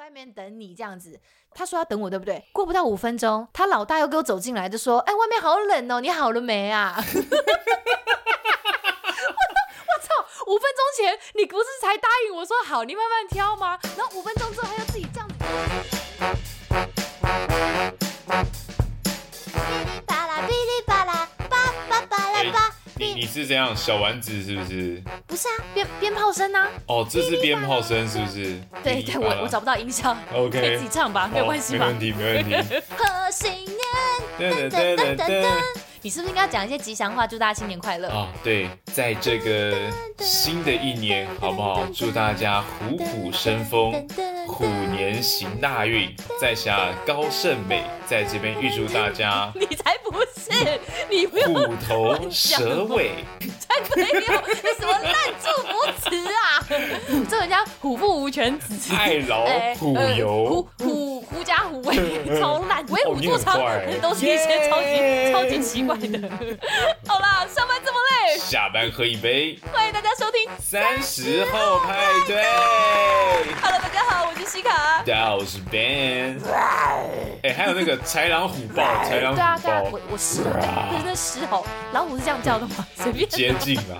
外面等你这样子。他说要等我，对不对？过不到五分钟，他老大又给我走进来，就说：“哎，外面好冷哦，你好了没啊？” 我操！五分钟前你不是才答应我说好，你慢慢挑吗？然后五分钟之后他又自己这样子。你你是这样小丸子是不是？不是啊，鞭鞭炮声啊。哦，这是鞭炮声是不是？对对，我我找不到音效。OK，可以自己唱吧，没有关系吧？没问题，没问题。贺新年，噔噔噔噔噔。你是不是应该讲一些吉祥话，祝大家新年快乐啊？对，在这个新的一年，好不好？祝大家虎虎生风，虎年行大运，在下高胜美在这边预祝大家。你才不是，你不用虎头蛇尾。才没有，你什么烂祝福词啊？这人家虎父无犬子，太老虎游，虎虎狐假虎威，超烂，为虎作倀，都是一些超级超级奇怪的。好啦，上班这么累，下班喝一杯。欢迎大家收听三十后派对。Hello，大家好，我是西卡。大家好，我是 Ben。哎，还有那个豺狼虎豹，豺狼虎豹。对啊，我我狮，对，那狮吼，老虎是这样叫的吗？随便。近了。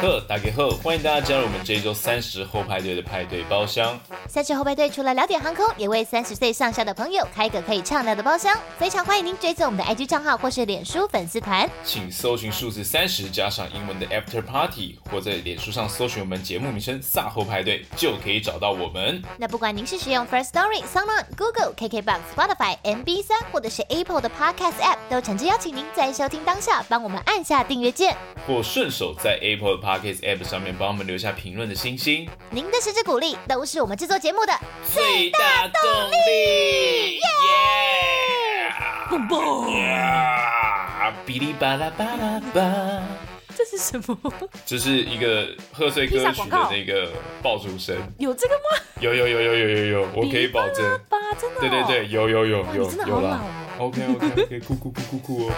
呵，大家好，欢迎大家加入我们这一周三十后派对的派对包厢。三十后派对除了聊点航空，也为三十岁上下的朋友开一个可以畅聊的包厢。非常欢迎您追踪我们的 IG 账号或是脸书粉丝团，请搜寻数字三十加上英文的 After Party，或在脸书上搜寻我们节目名称“卅后派对”，就可以找到我们。那不管您是使用 First Story、SoundOn、Google、KKBox、Spotify、MB 三，或者是 Apple 的 Podcast App，都诚挚邀请您在收听当下帮我们按下订阅键，或顺手在 Apple 的 Podcast App 上面帮我们留下评论的星星。您的支持鼓励都是我们制作节目的最大动力。耶！嘣嘣！哔哩吧啦吧啦吧。这是什么？这是一个贺岁歌曲的那个爆竹声。有这个吗？有有有有有有有，我可以保证。真的？对对对，有有有有有了。OK OK OK，酷酷酷酷酷哦。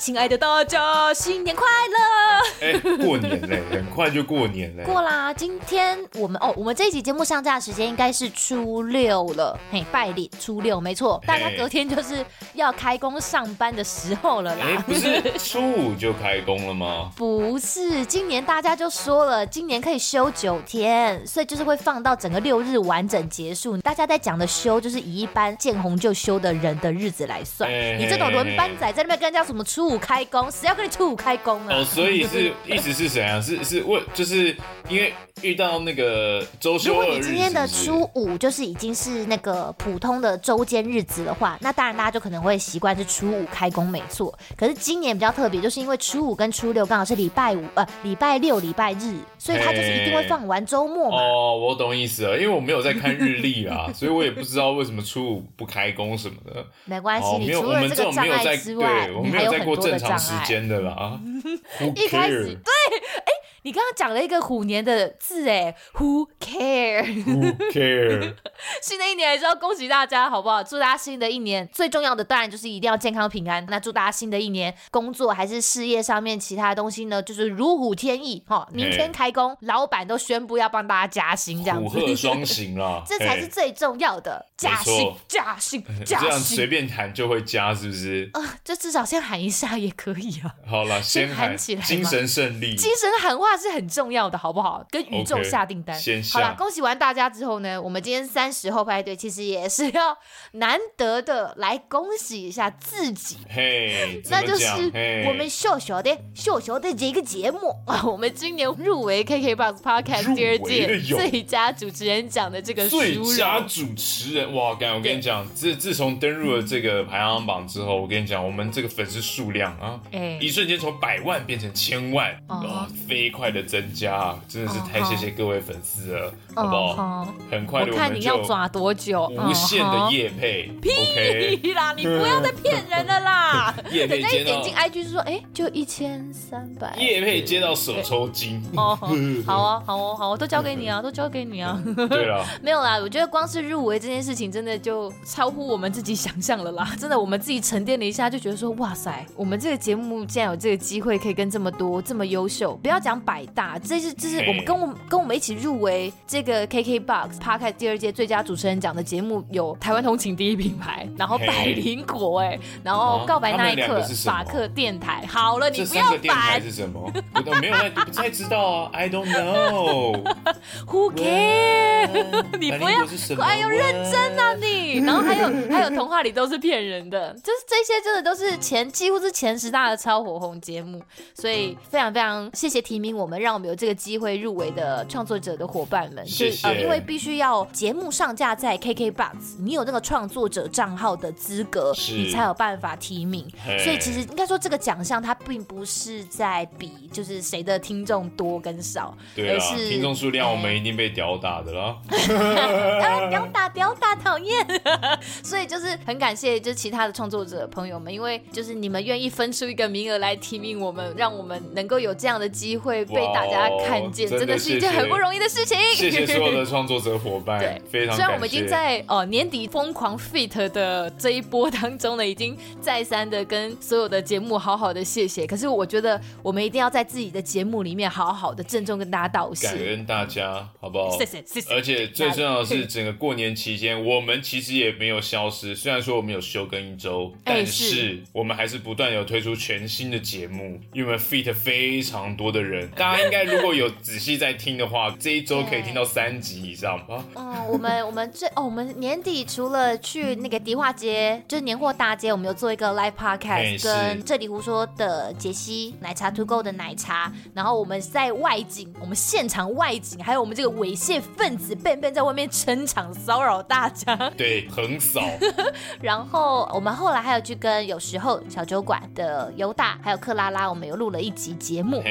亲爱的大家，新年快乐！哎、欸，过年嘞，很快就过年嘞。过啦，今天我们哦，我们这一集节目上架的时间应该是初六了，嘿，拜年初六没错，大家隔天就是要开工上班的时候了啦。不是初五就开工了吗？不是，今年大家就说了，今年可以休九天，所以就是会放到整个六日完整结束。大家在讲的休，就是以一般见红就休的人的日子来算。欸、你这种轮班仔在那边跟人家什么初五开工，谁要跟你初五开工啊？哦，所以是 意思是怎样？是是为就是因为遇到那个周休。如果你今天的初五就是已经是那个普通的周间日子的话，那当然大家就可能会习惯是初五开工，没错。可是今年比较特别，就是因为初五跟初六刚好是礼拜五呃礼拜六礼拜日，所以他就是一定会放完周末嘛。哦，我懂意思了，因为我没有在看日历啊，所以我也不知知道为什么初五不开工什么的。没关系，哦、你除了这个障碍之外，我们没有在过正常时间的啦。一开始对，哎。你刚刚讲了一个虎年的字哎，Who care？Who care？新的一年还是要恭喜大家，好不好？祝大家新的一年最重要的当然就是一定要健康平安。那祝大家新的一年工作还是事业上面其他的东西呢，就是如虎添翼哈。明天开工，老板都宣布要帮大家加薪，这样子。虎鹤双行啦，这才是最重要的加薪，加薪，加薪。这样随便喊就会加，是不是？啊，就至少先喊一下也可以啊。好了，先喊起来，精神胜利，精神喊话。是很重要的，好不好？跟宇宙下订单。Okay, 先下。好了，恭喜完大家之后呢，我们今天三十后派对其实也是要难得的来恭喜一下自己。嘿，那就是我们秀秀的秀秀的这个节目啊，我们今年入围 KKBOX Podcast 第二届最佳主持人奖的这个最佳主持人哇！干，我跟你讲，自自从登入了这个排行榜之后，我跟你讲，我们这个粉丝数量啊，哎，一瞬间从百万变成千万啊，飞快。快的增加，真的是太谢谢各位粉丝了，好不好？很快的，我看你要抓多久？无限的夜配，屁啦！你不要再骗人了啦！业配接到点进 IG 是说，哎，就一千三百。夜配接到手抽筋。哦，好啊，好哦，好，都交给你啊，都交给你啊。对啊，没有啦，我觉得光是入围这件事情，真的就超乎我们自己想象了啦。真的，我们自己沉淀了一下，就觉得说，哇塞，我们这个节目竟然有这个机会，可以跟这么多这么优秀，不要讲百大，这是这是我们跟我们跟我们一起入围这个 KKBOX Podcast 第二届最佳主持人奖的节目，有台湾通勤第一品牌，然后百灵果哎，然后告白那一刻法克电台。好了，你不要烦。是什么？我都没有，你不太知道啊。I don't know。Who care？你不要，哎呦，认真啊你。然后还有还有童话里都是骗人的，就是这些真的都是前几乎是前十大的超火红节目，所以非常非常谢谢提名我们，让我们有这个机会入围的创作者的伙伴们。谢谢。呃，因为必须要节目上架在 KKBOX，你有那个创作者账号的资格，你才有办法提名。所以其实应该说这个奖项它并不是在比就是谁的听众多跟少，对啊，而是听众数量我们一定被屌打的了。屌打屌打，讨厌。所以就是很感谢，就是其他的创作者朋友们，因为就是你们愿意分出一个名额来提名我们，让我们能够有这样的机会被大家看见，真的是一件很不容易的事情。谢谢所有的创作者伙伴，对，非常。虽然我们已经在哦年底疯狂 fit 的这一波当中呢，已经再三的跟所有的节目好好的谢谢，可是我觉得我们一定要在自己的节目里面好好的郑重跟大家道谢，感恩大家，好不好？谢谢谢谢。而且最重要的是，整个过年期间，我们其实也没有消失。虽然说我们有休更一周，但是我们还是不断有推出全新的节目，因为 fit 非常多的人。大家应该如果有仔细在听的话，这一周可以听到三集以上吧。嗯，我们我们最哦，我们年底除了去那个迪化街，就是年货大街，我们有做一个 live podcast，跟这里胡说的杰西奶茶 to go 的奶茶，然后我们在外景，我们现场外景，还有我们这个猥亵分子 Ben Ben 在外面撑场骚扰大家，对，横扫。然后我们后来还有去跟有时候小酒馆的尤大，还有克拉拉，我们有录了一集节目。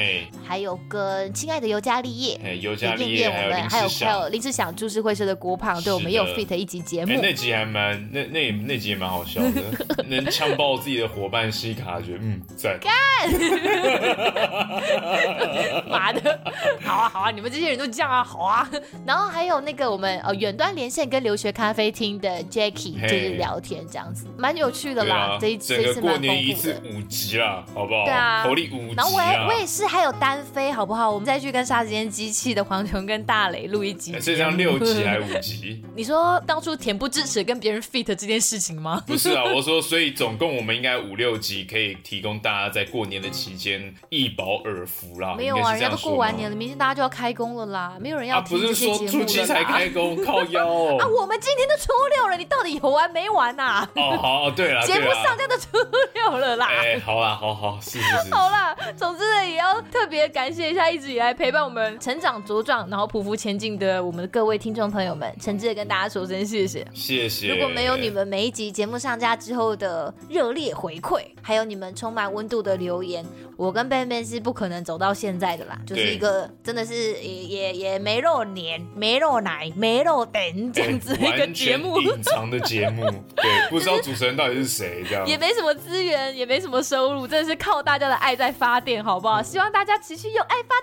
还有跟亲爱的尤加利叶，哎，尤加利叶，我们还有还有林志祥株式会社的郭胖，对，我们也有 fit 一集节目。那集还蛮那那那集也蛮好笑的，能呛爆自己的伙伴西卡，觉得嗯赞。干，妈的，好啊好啊，你们这些人都这样啊，好啊。然后还有那个我们呃远端连线跟留学咖啡厅的 Jackie。就是聊天这样子，蛮有趣的啦。这一次这一次蛮丰富的。过年一次五集啦，好不好？对啊，火力五集。然后我也我也是还有单飞，好不好？我们再去跟沙时间机器的黄琼跟大雷录一集。这样六集还五集？你说当初恬不知耻跟别人 fit 这件事情吗？不是啊，我说所以总共我们应该五六集可以提供大家在过年的期间一饱耳福啦。没有啊，人家都过完年了，明天大家就要开工了啦，没有人要。不是说初七才开工，靠腰哦。啊，我们今天都初六了，你到底有完没完呐？哦，好，对了，节目上架都初六了啦。哎，好啦，好好，是是是。好啦，总之呢，也要特别感谢一下一直以来陪伴我们成长茁壮，然后匍匐前进的我们的各位听众朋友们，诚挚的跟大家说声谢谢，谢谢。如果没有你们每一集节目上架之后的热烈回馈，还有你们充满温度的留言，我跟贝贝是不可能走到现在的啦。就是一个真的是也也也没肉黏、没肉奶、没肉等这样子一个节目，隐藏的节目，对。不知道主持人到底是谁，这样也没什么资源，也没什么收入，真的是靠大家的爱在发电，好不好？希望大家持续用爱发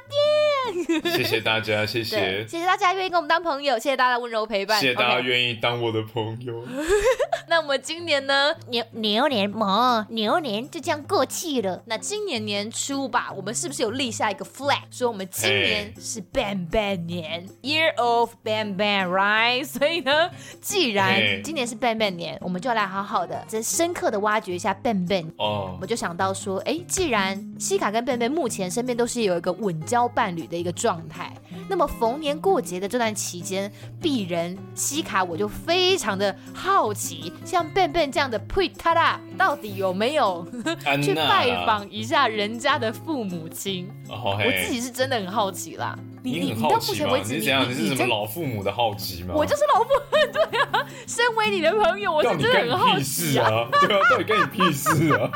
电。谢谢大家，谢谢，谢谢大家愿意跟我们当朋友，谢谢大家温柔陪伴，谢谢大家愿意当我的朋友。那我们今年呢？牛牛年嘛，牛年就这样过气了。那今年年初吧，我们是不是有立下一个 flag，说我们今年是 Ben Ben 年，Year of Ben Ben，right？所以呢，既然今年是 Ben Ben 年，我们就来好好的、再深刻的挖掘一下 Ben Ben。哦，我就想到说，哎，既然西卡跟 Ben Ben 目前身边都是有一个稳交伴侣的一个状态，那么逢年过节的这段期间，鄙人西卡我就非常的好奇。像 Ben Ben 这样的呸他啦，到底有没有 去拜访一下人家的父母亲？我自己是真的很好奇啦。你你到目前为止，你怎样？你是什么老父母的好奇吗？我就是老父母，对啊。身为你的朋友，我是真的很好奇啊。对啊，到底关你屁事啊？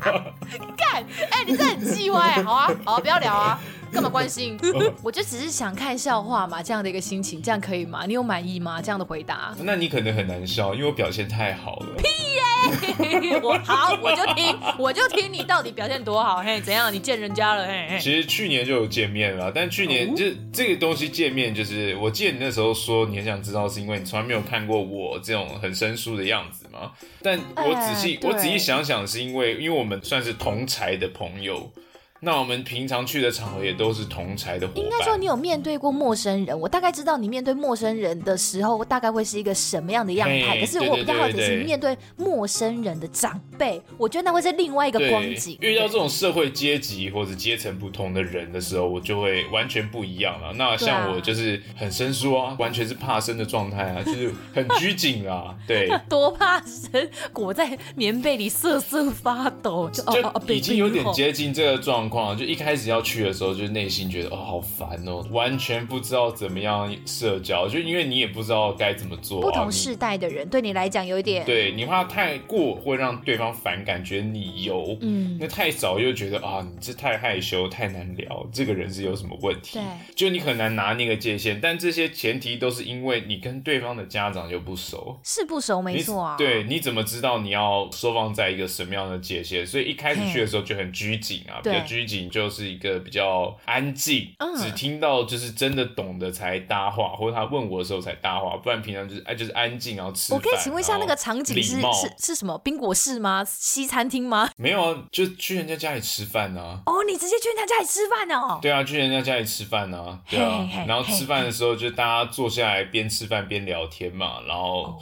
干！哎，你这很鸡歪。好啊，好啊，不要聊啊。干嘛关心？我就只是想看笑话嘛，这样的一个心情，这样可以吗？你有满意吗？这样的回答？那你可能很难笑，因为我表现太好了。屁耶！我好，我就听，我就听你到底表现多好。嘿，怎样？你见人家了？嘿，嘿。其实去年就有见面了，但去年就这个东西见面，就是我记得你那时候说你很想知道，是因为你从来没有看过我这种很生疏的样子嘛。但我仔细，我仔细想想，是因为因为我们算是同才的朋友。那我们平常去的场合也都是同才的伙伴。应该说你有面对过陌生人，我大概知道你面对陌生人的时候，大概会是一个什么样的样态。可是我比较好奇是面对陌生人的长辈，我觉得那会是另外一个光景。遇到这种社会阶级或者阶层不同的人的时候，我就会完全不一样了。那像我就是很生疏啊，完全是怕生的状态啊，就是很拘谨啊。对，多怕生，裹在棉被里瑟瑟发抖，就就已经有点接近这个状。就一开始要去的时候，就内心觉得哦好烦哦，完全不知道怎么样社交，就因为你也不知道该怎么做。不同世代的人，你对你来讲有一点，对你怕太过会让对方反感，觉得你油，嗯，那太早又觉得啊你这太害羞，太难聊，这个人是有什么问题？对，就你很难拿那个界限。但这些前提都是因为你跟对方的家长又不熟，是不熟没错啊。对，你怎么知道你要收放在一个什么样的界限？所以一开始去的时候就很拘谨啊，比较拘。就是一个比较安静，嗯、只听到就是真的懂的才搭话，或者他问我的时候才搭话，不然平常就是哎就是安静然后吃。我可以请问一下那个场景是是是什么？宾果室吗？西餐厅吗？没有啊，就去人家家里吃饭呢、啊。哦，你直接去人家家里吃饭哦？对啊，去人家家里吃饭呢。对啊，然后吃饭的时候就大家坐下来边吃饭边聊天嘛，然后。哦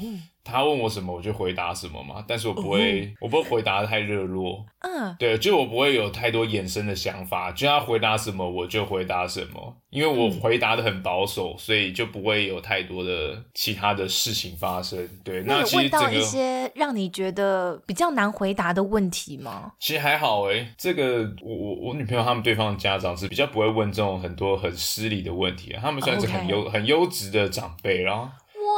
他问我什么，我就回答什么嘛。但是我不会，我不会回答得太热络。嗯，对，就我不会有太多衍生的想法。就他回答什么，我就回答什么。因为我回答的很保守，所以就不会有太多的其他的事情发生。对，那其实问到一些让你觉得比较难回答的问题吗？其实还好诶、欸，这个我我我女朋友他们对方的家长是比较不会问这种很多很失礼的问题。他们算是很优、oh, okay. 很优质的长辈，然后。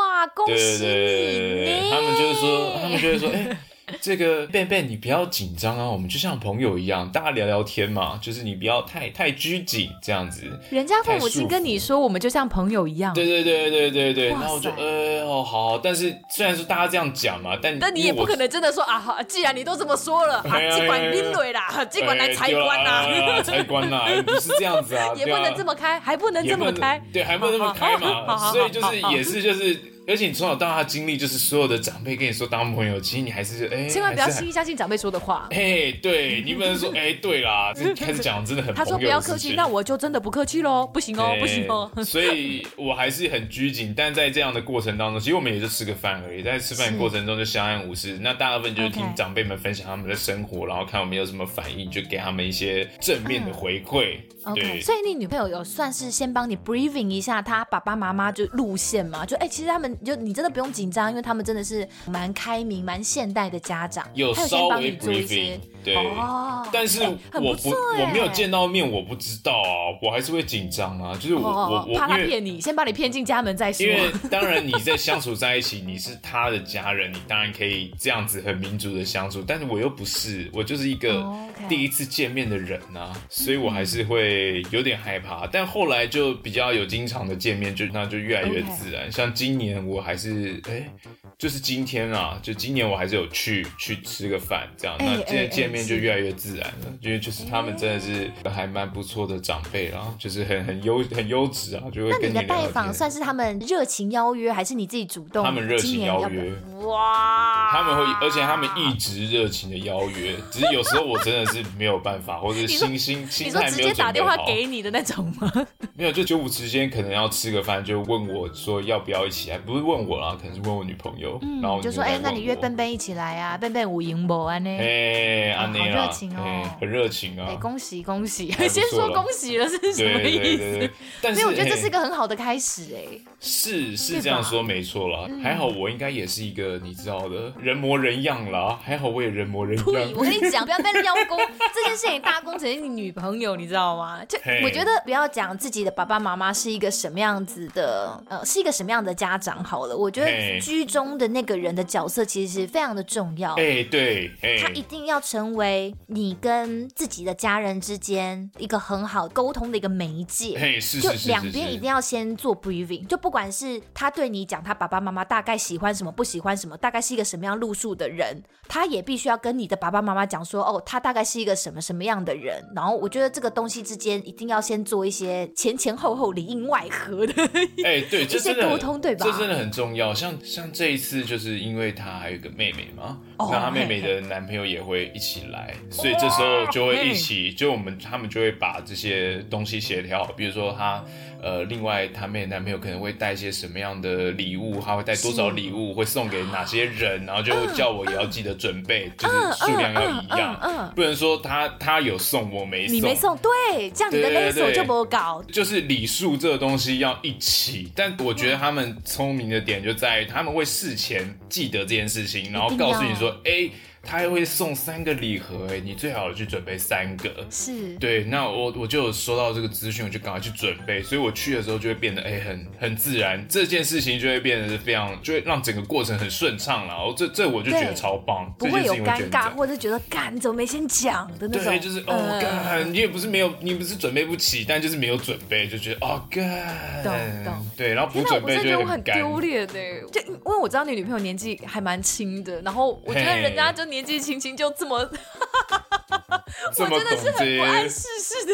哇，恭喜你！对对对，他们就是说，他们就会说，哎、欸。这个贝贝，你不要紧张啊，我们就像朋友一样，大家聊聊天嘛。就是你不要太太拘谨这样子。人家父母亲跟你说，我们就像朋友一样。对对对对对对。然后我就，呃，哦，好。但是虽然说大家这样讲嘛，但但你也不可能真的说啊，既然你都这么说了，啊，尽管拎对啦，尽管来财官呐，财官呐，不是这样子啊，也不能这么开，还不能这么开，对，还不能这么开嘛。所以就是也是就是。而且你从小到大经历，就是所有的长辈跟你说当朋友，其实你还是哎，千万不要轻易相信长辈说的话。哎，对，你不能说哎，对啦，开始讲真的很。他说不要客气，那我就真的不客气喽，不行哦，不行哦。所以我还是很拘谨，但在这样的过程当中，其实我们也就吃个饭而已，在吃饭过程中就相安无事。那大部分就是听长辈们分享他们的生活，然后看我们有什么反应，就给他们一些正面的回馈。OK，所以你女朋友有算是先帮你 briefing 一下她爸爸妈妈就路线嘛？就哎，其实他们。就你真的不用紧张，因为他们真的是蛮开明、蛮现代的家长，有稍微 briefing。对，哦、但是我不，不我没有见到面，我不知道啊，我还是会紧张啊。就是我、哦、我我怕他骗你，先把你骗进家门再说。因为当然你在相处在一起，你是他的家人，你当然可以这样子很民主的相处。但是我又不是，我就是一个第一次见面的人啊，所以我还是会有点害怕。但后来就比较有经常的见面，就那就越来越自然。像今年我还是哎、欸，就是今天啊，就今年我还是有去去吃个饭这样。那今天见面。就越来越自然了，因为就是他们真的是还蛮不错的长辈，然后就是很很优很优质啊，就会跟你的拜访算是他们热情邀约，还是你自己主动？他们热情邀约，哇！他们会，而且他们一直热情的邀约，只是有时候我真的是没有办法，或者是心心心态没有。你说直接打电话给你的那种吗？没有，就九五之间可能要吃个饭，就问我说要不要一起来，不是问我啦，可能是问我女朋友，嗯、然后就说哎、欸，那你约笨笨一起来啊，笨笨有闲无安呢？哎，安妮啊，热情哦，很热情啊！哎，恭喜恭喜，先说恭喜了是什么意思？但是我觉得这是一个很好的开始哎，是是这样说没错啦，还好我应该也是一个你知道的人模人样啦，还好我也人模人样。我跟你讲，不要被邀功，这件事情大功成是你女朋友，你知道吗？就我觉得不要讲自己的。爸爸妈妈是一个什么样子的？呃，是一个什么样的家长？好了，我觉得居中的那个人的角色其实非常的重要。哎、欸，对，欸、他一定要成为你跟自己的家人之间一个很好沟通的一个媒介。嘿，是就两边一定要先做 briefing，就不管是他对你讲他爸爸妈妈大概喜欢什么，不喜欢什么，大概是一个什么样路数的人，他也必须要跟你的爸爸妈妈讲说，哦，他大概是一个什么什么样的人。然后我觉得这个东西之间一定要先做一些前前后后里应外合的，哎，对，这些沟通对吧？这真的很重要。像像这一次，就是因为他还有个妹妹嘛，哦、那他妹妹的男朋友也会一起来，哦、所以这时候就会一起，就我们他们就会把这些东西协调好，比如说他。呃，另外，他妹男朋友可能会带一些什么样的礼物？他会带多少礼物？会送给哪些人？然后就叫我也要记得准备，就是数量要一样，不能说他他有送我没送，你没送，对，这样你的勒索就不搞。就是礼数这个东西要一起，但我觉得他们聪明的点就在于他们会事前记得这件事情，然后告诉你说，哎。他还会送三个礼盒，哎，你最好去准备三个。是，对，那我我就有收到这个资讯，我就赶快去准备，所以我去的时候就会变得哎，很很自然，这件事情就会变得是非常，就会让整个过程很顺畅了。我这这我就觉得超棒，不会有尴尬，或者觉得干你怎么没先讲的那种。对，就是哦干，你也不是没有，你不是准备不起，但就是没有准备，就觉得哦干。懂懂。对，然后不准备就很丢脸哎，就因为我知道你女朋友年纪还蛮轻的，然后我觉得人家就年。年纪轻轻就这么，这么懂这些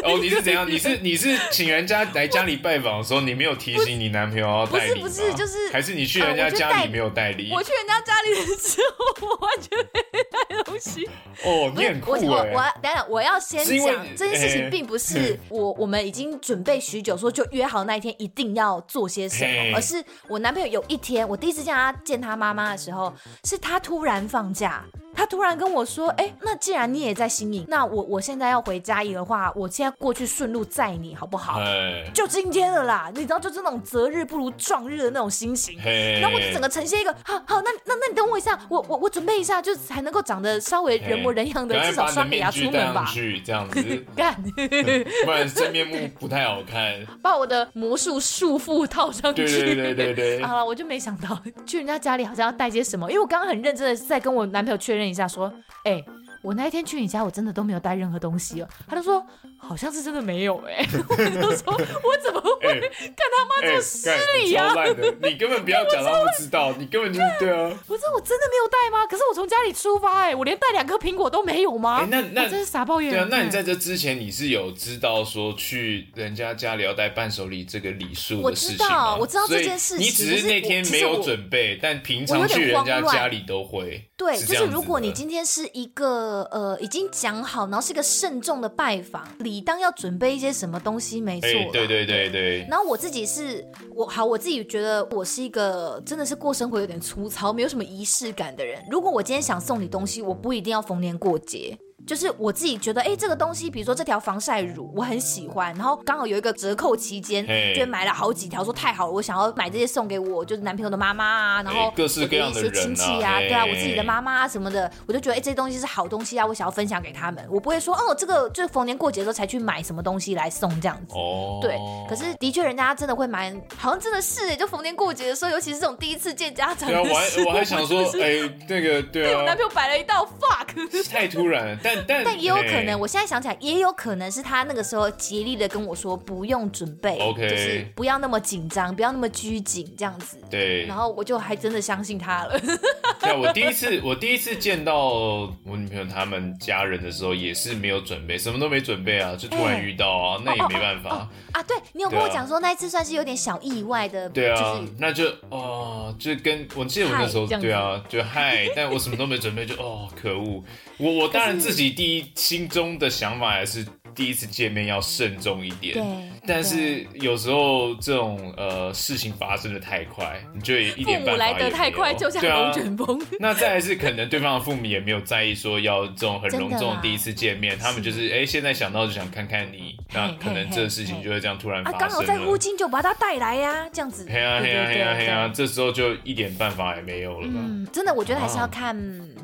哦？你是怎样？你是你是请人家来家里拜访的时候，你没有提醒你男朋友要带礼吗？不是不是，就是还是你去人家家里没有带礼？我去人家家里的时候，我完全没 带东西。哦，你很酷哎！我我等等，我要先讲这件事情，并不是我我们已经准备许久，说就约好那一天一定要做些什么，而是我男朋友有一天，我第一次见他见他妈妈的时候，是他突然放假。他突然跟我说：“哎、欸，那既然你也在新营，那我我现在要回嘉义的话，我现在过去顺路载你好不好？嘿就今天了啦，你知道，就是那种择日不如撞日的那种心情。然后我就整个呈现一个，好好，那那那你等我一下，我我我准备一下，就才能够长得稍微人模人样的，至少刷个牙出门吧。去这样子 干，不然真面目不太好看。把我的魔术束缚套上去。对对对对对。好了，我就没想到去人家家里好像要带些什么，因为我刚刚很认真的在跟我男朋友确认。一下说，哎、欸，我那一天去你家，我真的都没有带任何东西哦。他就说，好像是真的没有哎、欸。我就说，我怎么会、欸、看他妈这么失礼啊、欸欸？你根本不要讲他不知道，你根本就是对啊。不是我真的没有带吗？可是我从家里出发哎、欸，我连带两颗苹果都没有吗？欸、那那真是傻抱怨。对啊，那你在这之前你是有知道说去人家家里要带伴手礼这个礼数的事情吗？我知道，我知道这件事情。你只是那天没有准备，但平常去人家家里都会。对，就是如果你今天是一个呃已经讲好，然后是一个慎重的拜访，理当要准备一些什么东西，没错。对对对对对。然后我自己是我好，我自己觉得我是一个真的是过生活有点粗糙，没有什么仪式感的人。如果我今天想送你东西，我不一定要逢年过节。就是我自己觉得，哎、欸，这个东西，比如说这条防晒乳，我很喜欢，然后刚好有一个折扣期间就买了好几条，说太好了，我想要买这些送给我就是男朋友的妈妈啊，然后各式各样的人啊，亲戚啊，对啊，我自己的妈妈啊什么的，我就觉得，哎、欸，这些东西是好东西啊，我想要分享给他们，我不会说，哦，这个就是逢年过节的时候才去买什么东西来送这样子，哦，oh. 对，可是的确人家真的会买，好像真的是，就逢年过节的时候，尤其是这种第一次见家长对啊，我还我还想说，哎、欸，那个对啊，对 我男朋友摆了一道 fuck，太突然了，但但但也有。可能我现在想起来，也有可能是他那个时候竭力的跟我说不用准备，OK，就是不要那么紧张，不要那么拘谨这样子。对，然后我就还真的相信他了。对，我第一次我第一次见到我女朋友他们家人的时候，也是没有准备，什么都没准备啊，就突然遇到啊，欸、那也没办法、哦哦哦哦、啊。对，你有跟我讲说那一次算是有点小意外的，对啊，就是、那就哦，就跟我记得我那时候对啊，就嗨，但我什么都没准备，就哦，可恶。我我当然自己第一心中的想法还是第一次见面要慎重一点，对。但是有时候这种呃事情发生的太快，你就一点办法也没有。父母来得太快，就像龙卷风。那再来是可能对方的父母也没有在意说要这种很隆重的第一次见面，他们就是哎现在想到就想看看你，那可能这个事情就会这样突然发生。啊，刚好在附近就把他带来呀，这样子。嘿呀嘿呀嘿呀嘿呀，这时候就一点办法也没有了。嗯，真的，我觉得还是要看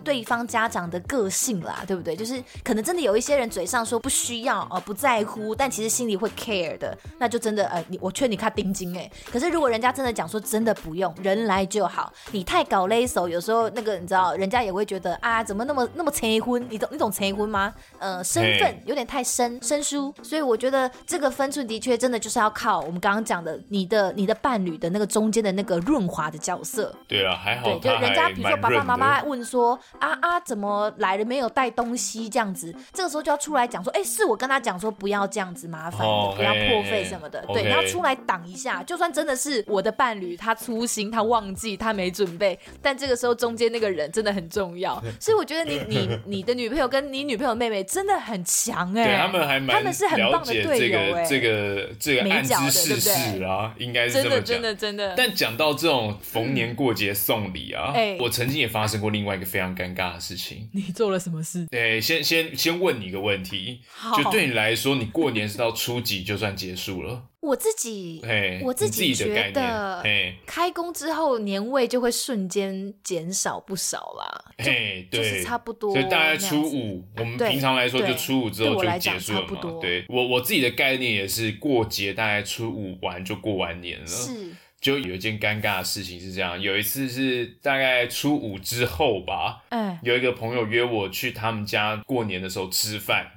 对方家长的个性啦，对不对？就是可能真的有一些人嘴上说不需要。要，呃，不在乎，但其实心里会 care 的，那就真的，呃，你我劝你看定金哎。可是如果人家真的讲说真的不用，人来就好，你太搞勒手，有时候那个你知道，人家也会觉得啊，怎么那么那么催婚？你懂你懂催婚吗？呃，身份有点太生生疏，所以我觉得这个分寸的确真的就是要靠我们刚刚讲的，你的你的伴侣的那个中间的那个润滑的角色。对啊，还好，对，就人家比如说爸爸妈妈问说啊啊，怎么来了没有带东西这样子，这个时候就要出来讲说，哎，是我跟他讲说不要这样子麻烦不要破费什么的，嘿对，然后出来挡一下，就算真的是我的伴侣，他粗心，他忘记，他没准备，但这个时候中间那个人真的很重要，所以我觉得你你你的女朋友跟你女朋友妹妹真的很强 哎、欸，对他们还蛮他们是很棒的队友哎、欸，这个这个暗之事事啊，应该是这么讲，真的真的。真的。但讲到这种逢年过节送礼啊，我曾经也发生过另外一个非常尴尬的事情。你做了什么事？对，先先先问你一个问题，好。就对你来说，你过年是到初几就算结束了？我自己，我自己觉得，开工之后年味就会瞬间减少不少啦。嘿，对，就是差不多。所以大概初五，我们平常来说就初五之后就结束了嘛。对，我我自己的概念也是过节，大概初五完就过完年了。是，就有一件尴尬的事情是这样，有一次是大概初五之后吧，有一个朋友约我去他们家过年的时候吃饭。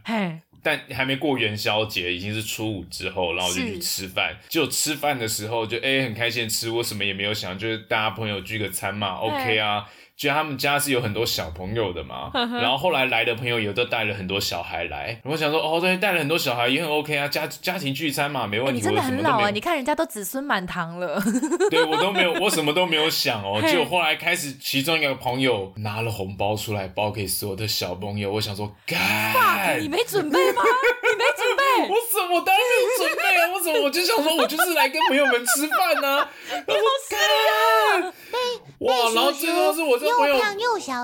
但还没过元宵节，已经是初五之后，然后就去吃饭。就吃饭的时候就，就、欸、哎很开心吃，我什么也没有想，就是大家朋友聚个餐嘛，OK 啊。觉得他们家是有很多小朋友的嘛，然后后来来的朋友也都带了很多小孩来，我想说哦，对，带了很多小孩也很 OK 啊，家家庭聚餐嘛，没问题。欸、你真的很老啊，你看人家都子孙满堂了。对，我都没有，我什么都没有想哦，结果后来开始，其中一个朋友拿了红包出来包给所有的小朋友，我想说，干，你没准备吗？你没准备？我什么当然没有准备啊，我怎么我就想说，我就是来跟朋友们吃饭呢、啊。我说干。哇，然后最后是我这个朋友，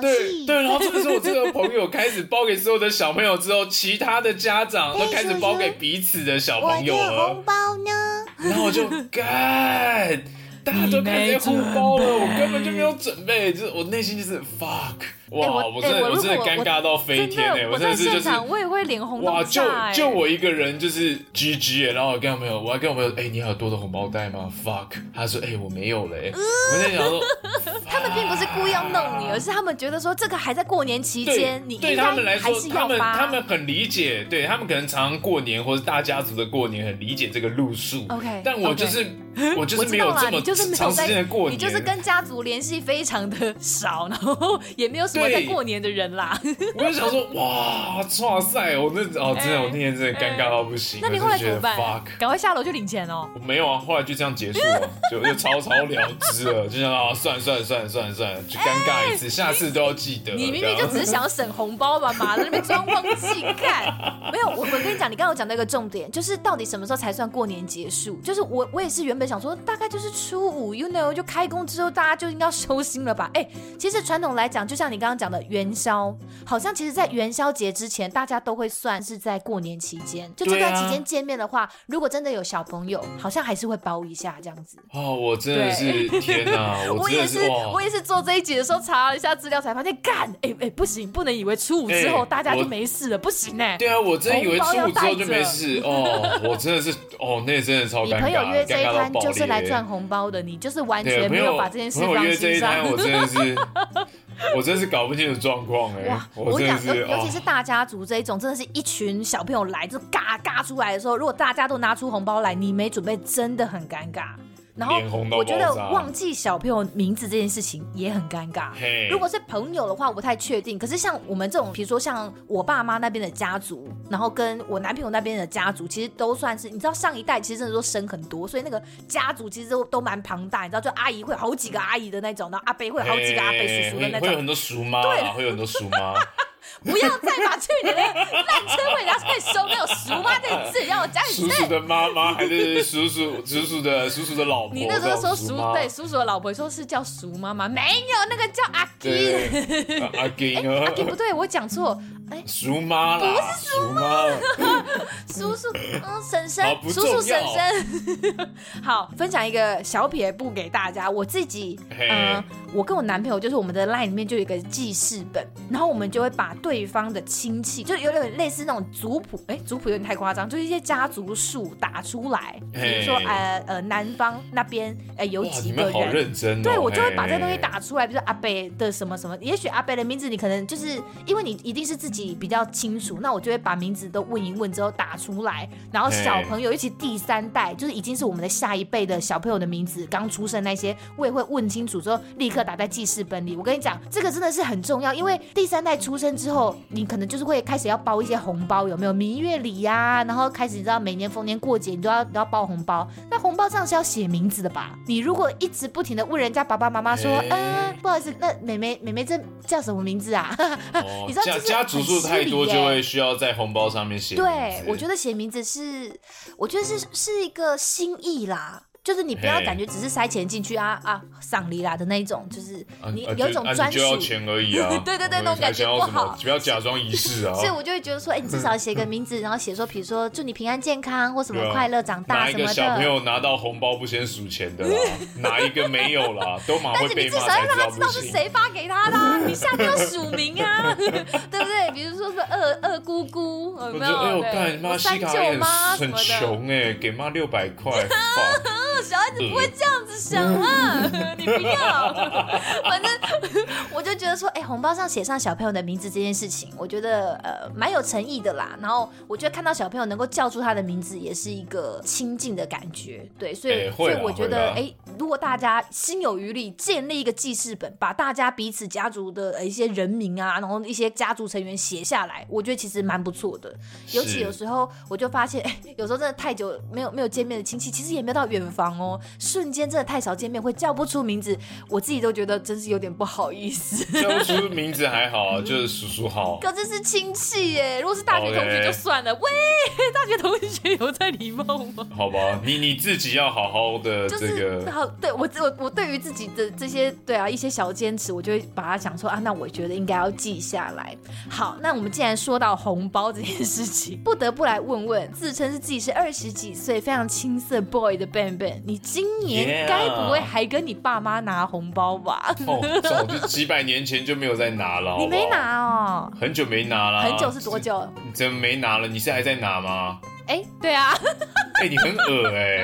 对对，然后这个时候我这个朋友开始包给所有的小朋友之后，其他的家长都开始包给彼此的小朋友了。红包呢？然后我就 干，大家都开始在互包了，我根本就没有准备，就是我内心就是 fuck。哇！我真的我真的尴尬到飞天哎！我真的是就是我也会脸红。哇！就就我一个人就是 GG 然后我跟我朋友，我还跟我朋友，哎，你还有多的红包袋吗？Fuck！他说，哎，我没有嘞。我在想说，他们并不是故意要弄你，而是他们觉得说这个还在过年期间，你对他们来说，他们他们很理解，对他们可能常常过年或者大家族的过年很理解这个路数。OK，但我就是 我就是没有这么长时间的过年，你就是跟家族联系非常的少，然后也没有什么。在过年的人啦，我就想说，哇，哇塞，我那哦，真的，我那天真的尴尬到不行。那你后来怎么办？赶快下楼去领钱哦。我没有啊，后来就这样结束了，就就草草了之了，就想啊，算了算了算了算了算了，就尴尬一次，下次都要记得。你明明就只是想要省红包吧，妈在那边装忘记看。没有，我我跟你讲，你刚刚有讲到一个重点，就是到底什么时候才算过年结束？就是我我也是原本想说，大概就是初五，you know，就开工之后大家就应该要收心了吧？哎，其实传统来讲，就像你刚刚讲的。元宵好像其实，在元宵节之前，大家都会算是在过年期间。就这段期间见面的话，如果真的有小朋友，好像还是会包一下这样子。哦，我真的是天哪！我也是，我也是做这一集的时候查了一下资料，才发现干，哎哎，不行，不能以为初五之后大家就没事了，不行哎。对啊，我真以为初五之后就没事哦。我真的是哦，那真的超尴尬。你朋友约这一摊就是来赚红包的，你就是完全没有把这件事放心上。我真的是。我真是搞不清楚状况哎！哇，我讲，尤尤其是大家族这一种，真的是一群小朋友来，就嘎嘎出来的时候，如果大家都拿出红包来，你没准备，真的很尴尬。然后我觉得忘记小朋友名字这件事情也很尴尬。如果是朋友的话，我不太确定。可是像我们这种，比如说像我爸妈那边的家族，然后跟我男朋友那边的家族，其实都算是你知道上一代其实真的都生很多，所以那个家族其实都都蛮庞大。你知道，就阿姨会有好几个阿姨的那种，然后阿伯会有好几个阿伯叔叔的那种，会有很多叔妈，对，会有很多叔妈。不要再把去年的烂车尾拿出来收，没有“叔妈”这个字，让我加你。叔叔的妈妈还是叔叔叔叔的叔叔的老婆？你那时候说叔对叔叔的老婆，说是叫叔妈妈，没有那个叫阿金。阿金啊，阿金不对，我讲错。哎，叔妈啦，不是叔妈，叔叔，嗯，婶婶，叔叔婶婶。好，分享一个小撇步给大家。我自己，嘿呃，我跟我男朋友就是我们的 line 里面就有一个记事本，然后我们就会把对方的亲戚，就有点类似那种族谱，哎，族谱有点太夸张，就是一些家族树打出来，比如说呃呃南方那边呃有，几个人。认真哦。对，我就会把这个东西打出来，比如说阿北的什么什么，也许阿北的名字你可能就是因为你一定是自己比较清楚，那我就会把名字都问一问之后打出来，然后小朋友，尤其第三代，就是已经是我们的下一辈的小朋友的名字，刚出生那些，我也会问清楚之后立刻打在记事本里。我跟你讲，这个真的是很重要，因为第三代出生之后，你可能就是会开始要包一些红包，有没有明月礼呀？然后开始你知道每年逢年过节你都要都要包红包，那红包上是要写名字的吧？你如果一直不停的问人家爸爸妈妈说，嘿呃，不好意思，那妹妹妹妹这叫什么名字啊？哦 你知道家家族数太多，就会需要在红包上面写。对，我觉得写名字是，我觉得是是一个心意啦。就是你不要感觉只是塞钱进去啊啊赏梨啦的那一种，就是你啊有一种专啊你就要属。钱而已啊。对对对那种感觉想要什么不好不要假装仪式啊。所以我就会觉得说，哎、你至少写个名字，然后写说，比如说祝你平安健康或什么快乐长大什么的。小朋友拿到红包不先数钱的啦？哪一个没有啦？都马会但是你至少要让他知道是谁发给他的、啊，你下面要署名啊，对不对？比如说是二二姑姑，有没有？哎呦，对干妈三舅西卡也很妈什么的。穷哎，给妈六百块小孩子不会这样子想啊，你不要。反正我就觉得说，哎、红包上写上小朋友的名字这件事情，我觉得呃蛮有诚意的啦。然后我觉得看到小朋友能够叫出他的名字，也是一个亲近的感觉。对，所以、所以我觉，得哎、如果大家心有余力，建立一个记事本，把大家彼此家族的一些人名啊，然后一些家族成员写下来，我觉得其实蛮不错的。尤其有时候我就发现，哎、有时候真的太久没有没有见面的亲戚，其实也没有到远方哦，瞬间真的太少见面，会叫不出名字，我自己都觉得真是有点不好意思。叫不出名字还好啊，就是叔叔好。可这是亲戚耶，如果是大学同学就算了。喂，大学同学有在礼貌吗？好吧，你你自己要好好的这 就是个。好，对我我我对于自己的这些对啊一些小坚持，我就会把它想说啊，那我觉得应该要记下来。好，那我们既然说到红包这件事情，不得不来问问自称是自己是二十几岁非常青涩 boy 的 Ben Ben，你今年该不会还跟你爸妈拿红包吧？哦，早就几百年前就没有再拿了，好 好你没？拿哦，很久没拿了。很久是多？久？你怎么没拿了？你是还在拿吗？哎，对啊，哎、你很恶哎、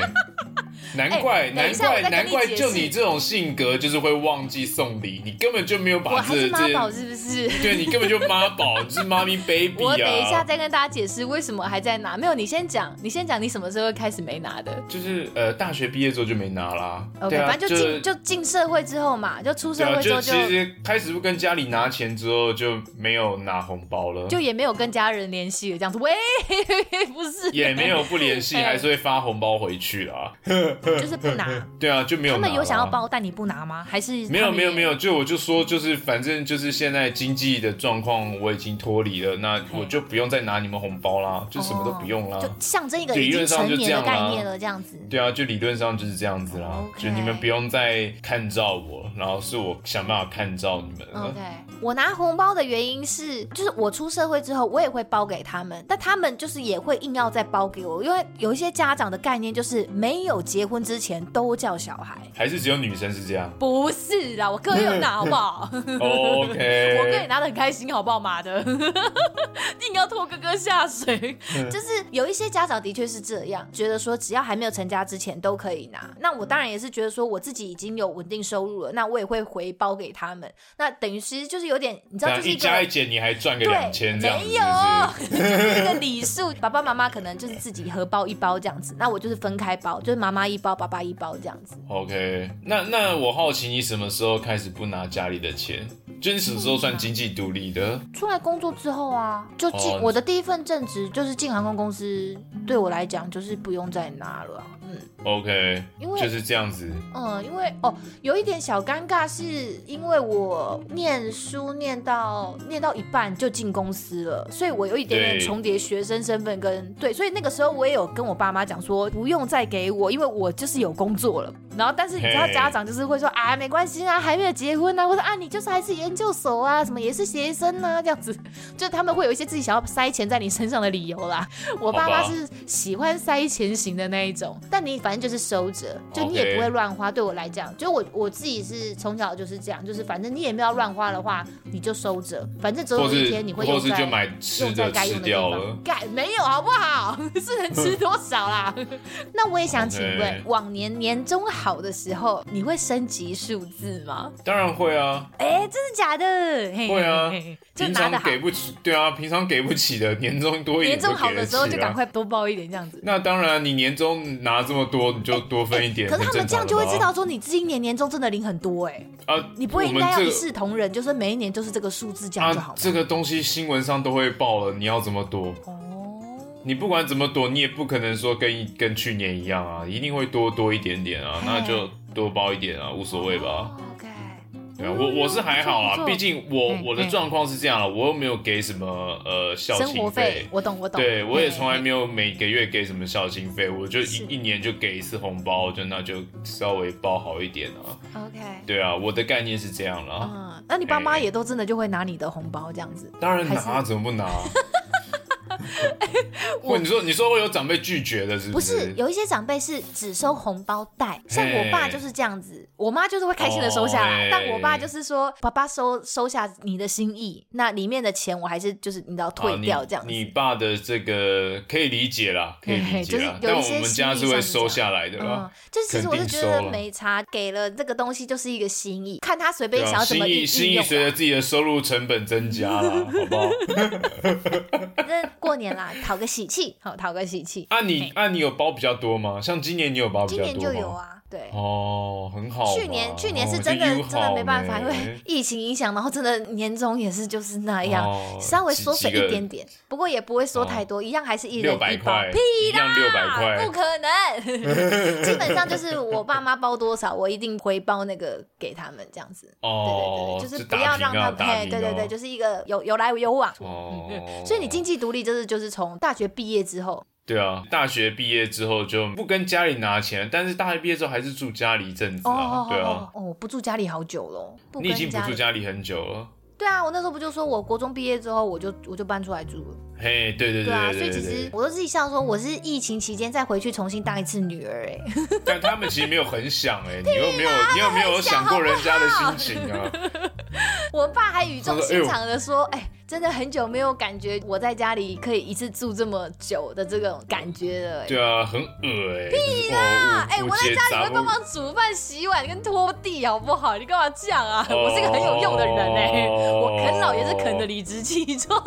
难怪、难怪难怪，就你这种性格，就是会忘记送礼，你根本就没有我把还是这妈宝，是不是？对你根本就妈宝，你是妈咪 baby 啊！我等一下再跟大家解释为什么还在拿。没有，你先讲，你先讲你什么时候开始没拿的就是呃，大学毕业之后就没拿啦。？OK，反正就进就进社会之后嘛，就出社会之后就就其实开始不跟家里拿钱之后就没有拿红包了，就也没有跟家人联系了，这样子。喂，不是，也没有不联系，哎还是会发红包回去啦。就是不拿。对啊，就没有他们有想要包，但你不拿吗？还是没有没有没有？就我就说就是反正就是现在经济的状况我已经脱离了，那我就不用再拿你们红包啦，就什么都不用啦。就象征一个已经理论上成年的就这样概念了，这样子。对啊，就理论上就是这样子啦就你们不用再看照我，然后是我想办法看照你们了。OK，我拿红包的原因是，就是我出社会之后，我也会包给他们，但他们就是也会硬要再包给我，因为有一些家长的概念就是没有结婚之前都叫小孩，还是只有女生是这样不是啦，我哥有拿 好不好？？OK，我哥也拿的很开心，好不好？妈的，硬要拖哥哥下水，就是有一些家长的确是这样，觉得说只要还没有成家之前都可以拿。那我当然也是觉得说我自己已经有稳定收入了，那我也会回包给他们。那等于其实就是有点，你知道，就是一加一减你还赚个两千这样子没是不是，有，就是一个礼数。爸爸妈妈可能就是自己合包一包这样子，那我就是分开包，就是妈妈一包，爸爸一包这样子。OK，那那我好奇你什么时候开始不拿家里的钱？就你什么时候算经济独立的？出来工作之后啊，就进、哦我的第一份正职就是进航空公司，对我来讲就是不用再拿了啊、嗯 OK，因为就是这样子。嗯，因为哦，有一点小尴尬，是因为我念书念到念到一半就进公司了，所以我有一点点重叠学生身份跟对，所以那个时候我也有跟我爸妈讲说，不用再给我，因为我就是有工作了。然后但是你知道家长就是会说啊，没关系啊，还没有结婚啊，或者啊，你就是还是研究所啊，什么也是学生啊，这样子，就他们会有一些自己想要塞钱在你身上的理由啦。我爸妈是喜欢塞钱型的那一种，但你反正就是收着，就你也不会乱花。对我来讲，就我我自己是从小就是这样，就是反正你也没有乱花的话，你就收着，反正总有一天你会用在用在该用的地方。该没有好不好？是能吃多少啦？那我也想请问，往年年终好的时候，你会升级数字吗？当然会啊！哎，真的假的？会啊！平常给不起，对啊，平常给不起的年终多一点，年终好的时候就赶快多报一点这样子。那当然，你年终拿这么多，你就多分一点。可是他们这样就会知道说，你今年年终真的领很多哎。啊，你不会应该要一视同仁，就是每一年就是这个数字这样就好。这个东西新闻上都会报了，你要这么多。你不管怎么躲，你也不可能说跟跟去年一样啊，一定会多多一点点啊，那就多包一点啊，无所谓吧。OK，对啊，我我是还好啊，毕竟我我的状况是这样了，我又没有给什么呃孝心费，我懂我懂，对我也从来没有每个月给什么孝心费，我就一一年就给一次红包，就那就稍微包好一点啊。OK，对啊，我的概念是这样了。嗯，那你爸妈也都真的就会拿你的红包这样子？当然拿，怎么不拿？我你说你说会有长辈拒绝的，是不是？不是，有一些长辈是只收红包袋，像我爸就是这样子，我妈就是会开心的收下来，但我爸就是说，爸爸收收下你的心意，那里面的钱我还是就是你知道退掉这样子。你爸的这个可以理解啦，可以理解啦，但我们家是会收下来的啦。就是其实我是觉得没差，给了这个东西就是一个心意，看他随便想要怎么心意，心意随着自己的收入成本增加了，好不好？反正过年啦，讨个喜气，好讨个喜气。啊你啊你有包比较多吗？像今年你有包比较多吗？今年就有啊。对哦，很好。去年去年是真的真的没办法，因为疫情影响，然后真的年终也是就是那样，稍微缩水一点点，不过也不会缩太多，一样还是一人一包。屁啦，不可能。基本上就是我爸妈包多少，我一定回包那个给他们这样子。哦，对对对，就是不要让他们，对对对，就是一个有有来有往。哦，所以你经济独立，就是就是从大学毕业之后。对啊，大学毕业之后就不跟家里拿钱，但是大学毕业之后还是住家里一阵子啊。对啊，哦，不住家里好久了。你已经不住家里很久了。对啊，我那时候不就说我国中毕业之后我就我就搬出来住了。嘿，对对对。对啊，所以其实我都自己想说我是疫情期间再回去重新当一次女儿哎。但他们其实没有很想哎，你又没有你有没有想过人家的心情啊？我爸还语重心长的说，哎。真的很久没有感觉我在家里可以一次住这么久的这种感觉了。对啊，很恶哎。屁啦！哎，我在家里会帮忙煮饭、洗碗跟拖地，好不好？你干嘛这样啊？我是个很有用的人哎，我啃老也是啃的理直气壮。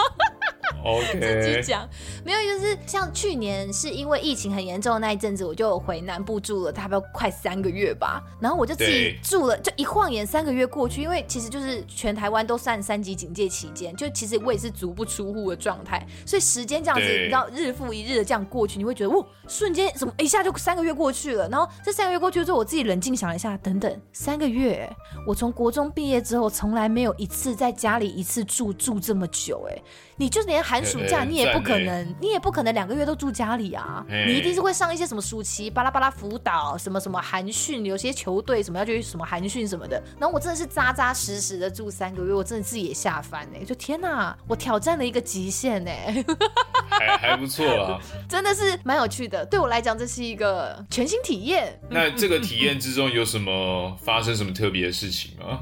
Okay. 自己讲没有，就是像去年是因为疫情很严重的那一阵子，我就回南部住了，差不多快三个月吧。然后我就自己住了，就一晃眼三个月过去，因为其实就是全台湾都算三级警戒期间，就其实我也是足不出户的状态，所以时间这样子，你知道日复一日的这样过去，你会觉得哇，瞬间怎么一下就三个月过去了？然后这三个月过去之后，我自己冷静想了一下，等等，三个月，我从国中毕业之后，从来没有一次在家里一次住住这么久，哎。你就连寒暑假你也不可能，你也不可能两个月都住家里啊！你一定是会上一些什么暑期巴拉巴拉辅导，什么什么寒训，有些球队什么要去什么寒训什么的。然后我真的是扎扎实实的住三个月，我真的自己也下翻哎！就天哪，我挑战了一个极限哎！还还不错啊，真的是蛮有趣的。对我来讲，这是一个全新体验。那这个体验之中有什么发生什么特别的事情吗？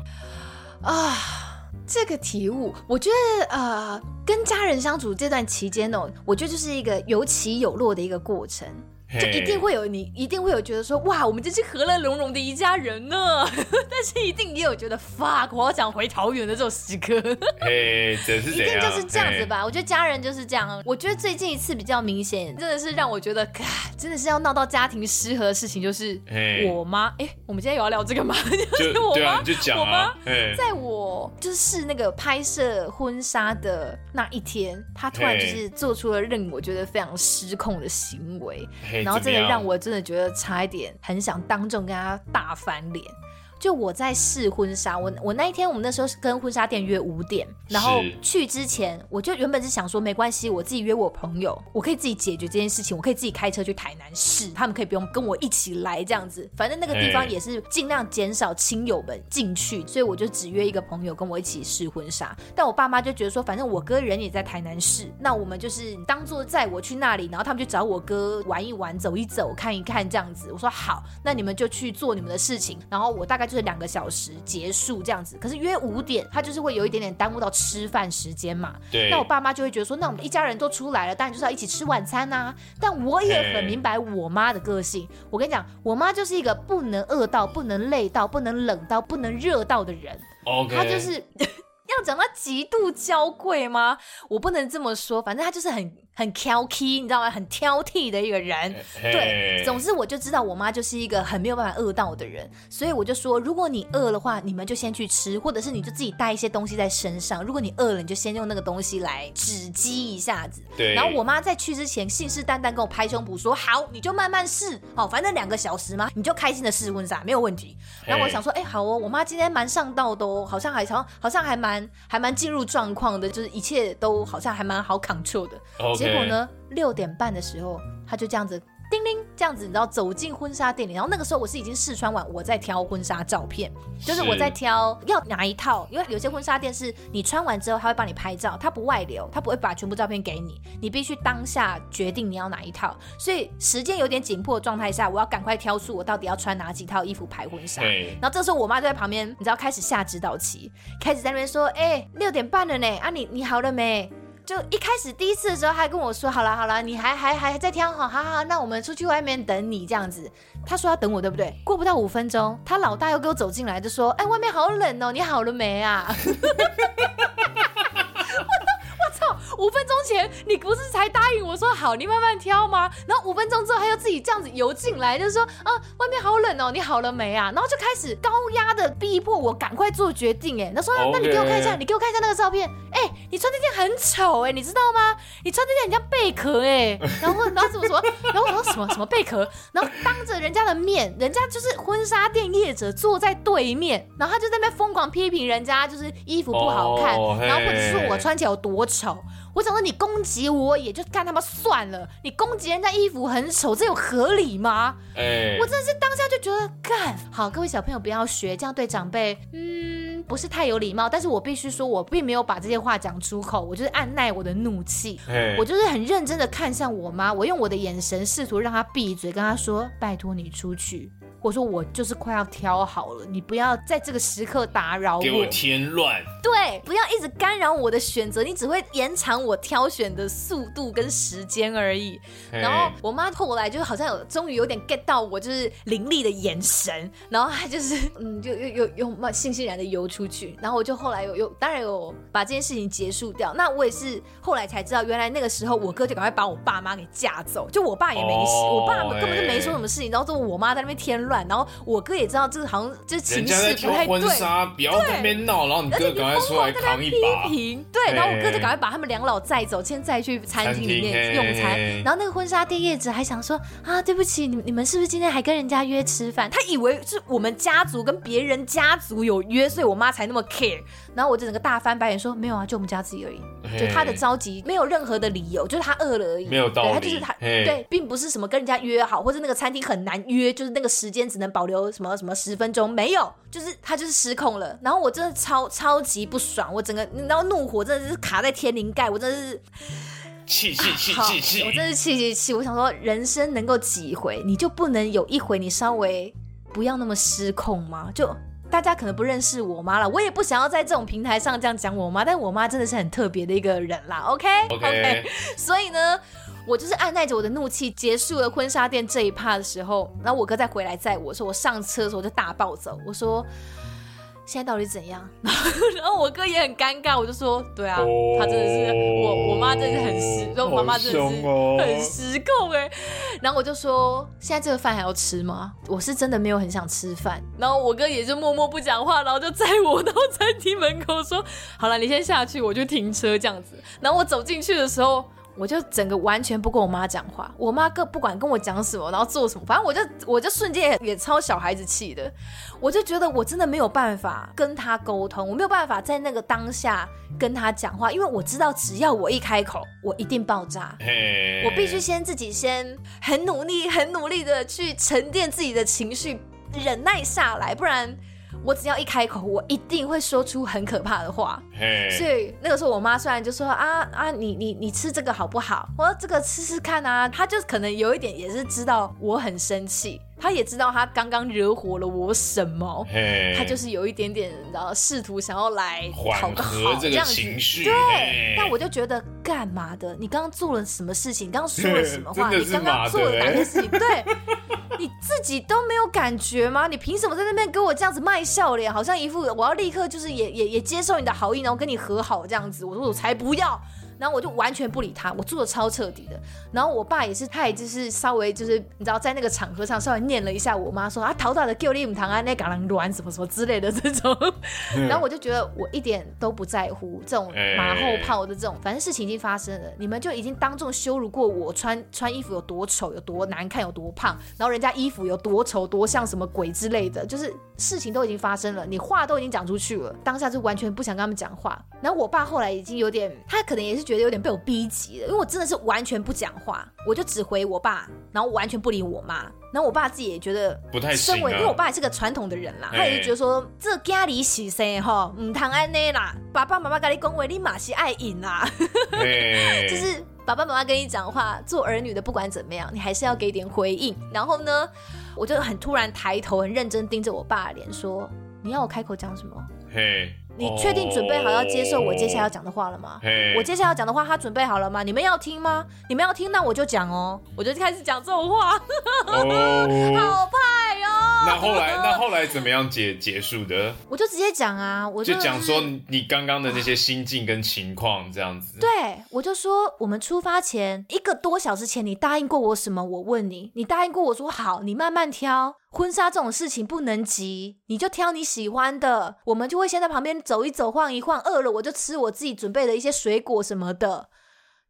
啊。这个体悟，我觉得呃，跟家人相处这段期间呢，我觉得就是一个有起有落的一个过程。就一定会有你，一定会有觉得说，哇，我们真是和乐融融的一家人呢。但是一定也有觉得 fuck，我好想回桃园的这种时刻。嘿，这是一定就是这样子吧？我觉得家人就是这样。我觉得最近一次比较明显，真的是让我觉得，真的是要闹到家庭失和的事情，就是我妈。哎，我们今天有要聊这个吗？就是我妈，就讲啊。在我就是那个拍摄婚纱的那一天，她突然就是做出了令我觉得非常失控的行为。然后这个让我真的觉得差一点，很想当众跟他大翻脸。就我在试婚纱，我我那一天我们那时候是跟婚纱店约五点，然后去之前我就原本是想说没关系，我自己约我朋友，我可以自己解决这件事情，我可以自己开车去台南试，他们可以不用跟我一起来这样子，反正那个地方也是尽量减少亲友们进去，所以我就只约一个朋友跟我一起试婚纱。但我爸妈就觉得说，反正我哥人也在台南市，那我们就是当做载我去那里，然后他们就找我哥玩一玩、走一走、看一看这样子。我说好，那你们就去做你们的事情，然后我大概。就是两个小时结束这样子，可是约五点，他就是会有一点点耽误到吃饭时间嘛。对。那我爸妈就会觉得说，那我们一家人都出来了，当然就是要一起吃晚餐呐。但我也很明白我妈的个性。我跟你讲，我妈就是一个不能饿到、不能累到、不能冷到、不能热到的人。OK。她就是 要讲到极度娇贵吗？我不能这么说，反正她就是很。很挑剔，你知道吗？很挑剔的一个人。对，总之我就知道我妈就是一个很没有办法饿到的人，所以我就说，如果你饿的话，你们就先去吃，或者是你就自己带一些东西在身上。如果你饿了，你就先用那个东西来止饥一下子。对。然后我妈在去之前信誓旦旦跟我拍胸脯说：“好，你就慢慢试，好，反正两个小时嘛，你就开心的试婚纱，没有问题。”然后我想说：“哎，好哦，我妈今天蛮上道的哦，好像还好，好像还蛮还蛮进入状况的，就是一切都好像还蛮好 control 的。” Okay. 结果呢？六点半的时候，他就这样子叮铃这样子，你知道走进婚纱店里。然后那个时候我是已经试穿完，我在挑婚纱照片，就是我在挑要哪一套。因为有些婚纱店是你穿完之后他会帮你拍照，他不外流，他不会把全部照片给你，你必须当下决定你要哪一套。所以时间有点紧迫的状态下，我要赶快挑出我到底要穿哪几套衣服拍婚纱。然后这时候我妈就在旁边，你知道开始下指导棋，开始在那边说：“哎，六点半了呢，啊你你好了没？”就一开始第一次的时候，他还跟我说：“好了好了，你还还还在挑好，好好，那我们出去外面等你这样子。”他说要等我，对不对？过不到五分钟，他老大又给我走进来，就说：“哎，外面好冷哦，你好了没啊？” 五分钟前你不是才答应我说好，你慢慢挑吗？然后五分钟之后他又自己这样子游进来，就是说啊，外面好冷哦，你好了没啊？然后就开始高压的逼迫我赶快做决定，哎，他说那你给我看一下，你给我看一下那个照片，哎，你穿这件很丑，哎，你知道吗？你穿这件很像贝壳，哎，然后然后怎么说？然后我说什么什么贝壳？然后当着人家的面，人家就是婚纱店业者坐在对面，然后他就在那边疯狂批评人家，就是衣服不好看，然后或者是说我穿起来有多丑。我想说，你攻击我也就干他妈算了，你攻击人家衣服很丑，这有合理吗？哎、欸，我真的是当下就觉得干好，各位小朋友不要学，这样对长辈，嗯，不是太有礼貌。但是我必须说，我并没有把这些话讲出口，我就是按耐我的怒气，欸、我就是很认真的看向我妈，我用我的眼神试图让她闭嘴，跟她说，拜托你出去。我说我就是快要挑好了，你不要在这个时刻打扰我，给我添乱。对，不要一直干扰我的选择，你只会延长我挑选的速度跟时间而已。然后我妈后来就好像有终于有点 get 到我就是凌厉的眼神，然后她就是 嗯，就又又又慢悻悻然的游出去。然后我就后来有有当然有把这件事情结束掉。那我也是后来才知道，原来那个时候我哥就赶快把我爸妈给架走，就我爸也没事，oh, 我爸根本就没说什么事情，然后就我妈在那边添乱。然后我哥也知道，这个好像就是情势不太对，不要在那边闹，然后你哥赶快出来扛一把。对，然后我哥就赶快把他们两老载走，先载去餐厅里面用餐。然后那个婚纱店业者还想说啊，对不起，你你们是不是今天还跟人家约吃饭？他以为是我们家族跟别人家族有约，所以我妈才那么 care。然后我就整个大翻白眼说，没有啊，就我们家自己而已。就他的着急没有任何的理由，就是他饿了而已。没有道理。他就是他对，并不是什么跟人家约好，或者那个餐厅很难约，就是那个时间只能保留什么什么十分钟，没有，就是他就是失控了。然后我真的超超级不爽，我整个然后怒火真的是卡在天灵盖，我真的是气气气气气，我真是气气气。我想说，人生能够几回，你就不能有一回你稍微不要那么失控吗？就。大家可能不认识我妈了，我也不想要在这种平台上这样讲我妈，但我妈真的是很特别的一个人啦。OK OK, okay 所以呢，我就是按耐着我的怒气，结束了婚纱店这一趴的时候，然后我哥再回来载我说，我上车的时候我就大暴走，我说。现在到底怎样？然后我哥也很尴尬，我就说，对啊，他真的是我，我妈真的是很失，然后我妈妈真的是很失控哎。然后我就说，现在这个饭还要吃吗？我是真的没有很想吃饭。然后我哥也就默默不讲话，然后就载我到餐 厅门口说，好了，你先下去，我就停车这样子。然后我走进去的时候。我就整个完全不跟我妈讲话，我妈更不管跟我讲什么，然后做什么，反正我就我就瞬间也，也超小孩子气的，我就觉得我真的没有办法跟她沟通，我没有办法在那个当下跟她讲话，因为我知道只要我一开口，我一定爆炸，我必须先自己先很努力、很努力的去沉淀自己的情绪，忍耐下来，不然。我只要一开口，我一定会说出很可怕的话。Hey. 所以那个时候，我妈虽然就说啊啊，你你你吃这个好不好？我说这个吃吃看啊。她就可能有一点也是知道我很生气。她也知道她刚刚惹火了我什么，hey, 他就是有一点点，然后试图想要来讨个好这样子，对。Hey. 但我就觉得干嘛的？你刚刚做了什么事情？你刚刚说了什么话？你刚刚做了哪些事情？对，你自己都没有感觉吗？你凭什么在那边给我这样子卖笑脸？好像一副我要立刻就是也也也接受你的好意，然后跟你和好这样子。我说我才不要。然后我就完全不理他，我做的超彻底的。然后我爸也是，他也就是稍微就是你知道，在那个场合上稍微念了一下我妈说啊，淘汰的给我你堂啊，那港人卵什么什么之类的这种。然后我就觉得我一点都不在乎这种马后炮的这种，反正事情已经发生了，你们就已经当众羞辱过我穿穿衣服有多丑、有多难看、有多胖，然后人家衣服有多丑、多像什么鬼之类的，就是事情都已经发生了，你话都已经讲出去了，当下就完全不想跟他们讲话。然后我爸后来已经有点，他可能也是。觉得有点被我逼急了，因为我真的是完全不讲话，我就只回我爸，然后完全不理我妈。然后我爸自己也觉得不太身为，因为我爸也是个传统的人啦，他也是觉得说这家里喜生哈，唔谈安内啦，爸爸妈妈跟你讲话，你马是爱赢啦，就是爸爸妈妈跟你讲话，做儿女的不管怎么样，你还是要给点回应。然后呢，我就很突然抬头，很认真盯着我爸的脸说：“你要我开口讲什么？”嘿。你确定准备好要接受我接下来要讲的话了吗？我接下来要讲的话，他准备好了吗？你们要听吗？你们要听，那我就讲哦，我就开始讲这种话，好派哦。那后来，那后来怎么样结结束的？我就直接讲啊，我就讲说你刚刚的那些心境跟情况这样子。对，我就说我们出发前一个多小时前，你答应过我什么？我问你，你答应过我说好，你慢慢挑。婚纱这种事情不能急，你就挑你喜欢的，我们就会先在旁边走一走、晃一晃。饿了我就吃我自己准备的一些水果什么的。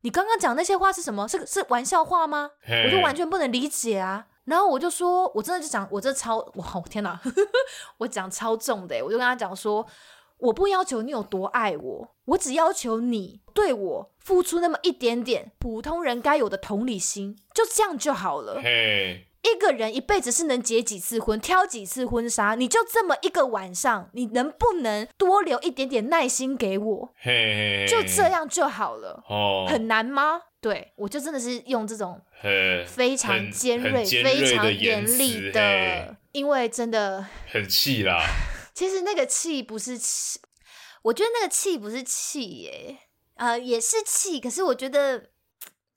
你刚刚讲那些话是什么？是是玩笑话吗.我就完全不能理解啊。然后我就说，我真的就讲，我这超，哇，天哪，我讲超重的，我就跟他讲说，我不要求你有多爱我，我只要求你对我付出那么一点点普通人该有的同理心，就这样就好了。一个人一辈子是能结几次婚，挑几次婚纱？你就这么一个晚上，你能不能多留一点点耐心给我就这样就好了。Oh, 很难吗？对，我就真的是用这种非常尖锐、非常严厉的因为真的很气啦。其实那个气不是气，我觉得那个气不是气耶，呃，也是气。可是我觉得，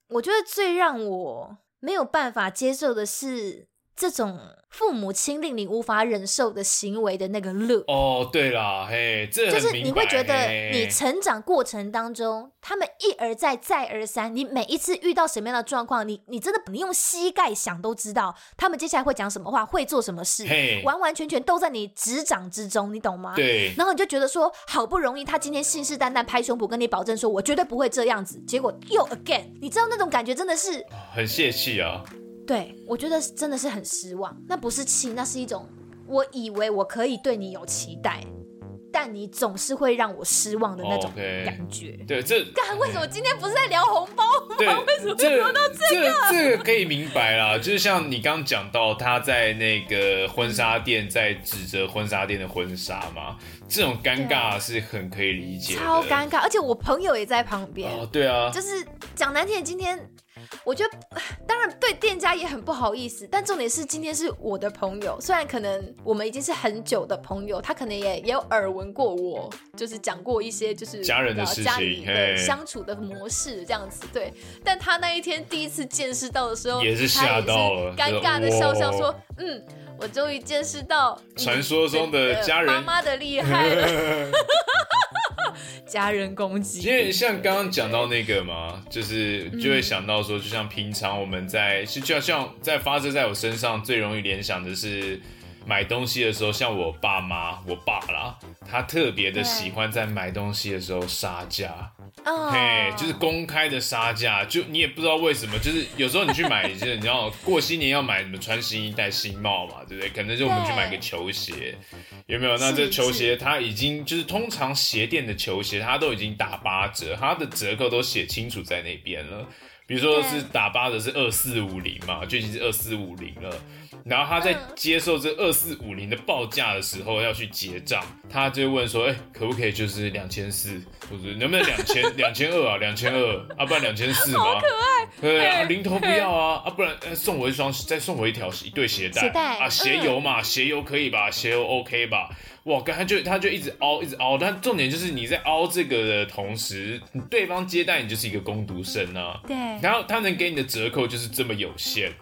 我觉得最让我。没有办法接受的是这种父母亲令你无法忍受的行为的那个乐哦，对啦，嘿，这就是你会觉得你成长过程当中，他们一而再再而三，你每一次遇到什么样的状况，你你真的你用膝盖想都知道，他们接下来会讲什么话，会做什么事，完完全全都在你执掌之中，你懂吗？对。然后你就觉得说，好不容易他今天信誓旦旦拍胸脯跟你保证说，我绝对不会这样子，结果又 again，你知道那种感觉真的是很泄气啊。对，我觉得真的是很失望。那不是气，那是一种我以为我可以对你有期待，但你总是会让我失望的那种感觉。Okay. 对，这 干为什么今天不是在聊红包吗？为什么会聊到这个？这这个可以明白啦，就是像你刚刚讲到他在那个婚纱店在指责婚纱店的婚纱嘛，这种尴尬是很可以理解的，超尴尬。而且我朋友也在旁边。哦，对啊，就是讲难听，今天。我觉得，当然对店家也很不好意思，但重点是今天是我的朋友，虽然可能我们已经是很久的朋友，他可能也也有耳闻过我，就是讲过一些就是家人的事情，家里的相处的模式这样子，对。但他那一天第一次见识到的时候，也是吓到了，尴尬的笑笑说：“嗯，我终于见识到传说中的家人妈妈的厉害了。” 家人攻击，因为像刚刚讲到那个嘛，就是就会想到说，就像平常我们在，就像像在发生在我身上最容易联想的是买东西的时候，像我爸妈、我爸啦，他特别的喜欢在买东西的时候杀价。哦，嘿，就是公开的杀价，就你也不知道为什么，就是有时候你去买，就是你知道过新年要买什么穿新衣戴新帽嘛，对不对？可能就我们去买个球鞋，有没有？那这球鞋它已经就是通常鞋店的球鞋，它都已经打八折，它的折扣都写清楚在那边了。比如说是打八折是二四五零嘛，就已经是二四五零了。然后他在接受这二四五零的报价的时候要去结账，他就问说：“哎，可不可以就是两千四，或者能不能两千 两千二啊？两千二啊，不然两千四吗？好可爱。对啊，零头不要啊啊，不然送我一双，再送我一条一对鞋带。鞋带啊，鞋油嘛，鞋油可以吧？鞋油 OK 吧？哇，刚才就他就一直凹，一直凹。但重点就是你在凹这个的同时，对方接待你就是一个攻读生啊。对。然后他能给你的折扣就是这么有限。”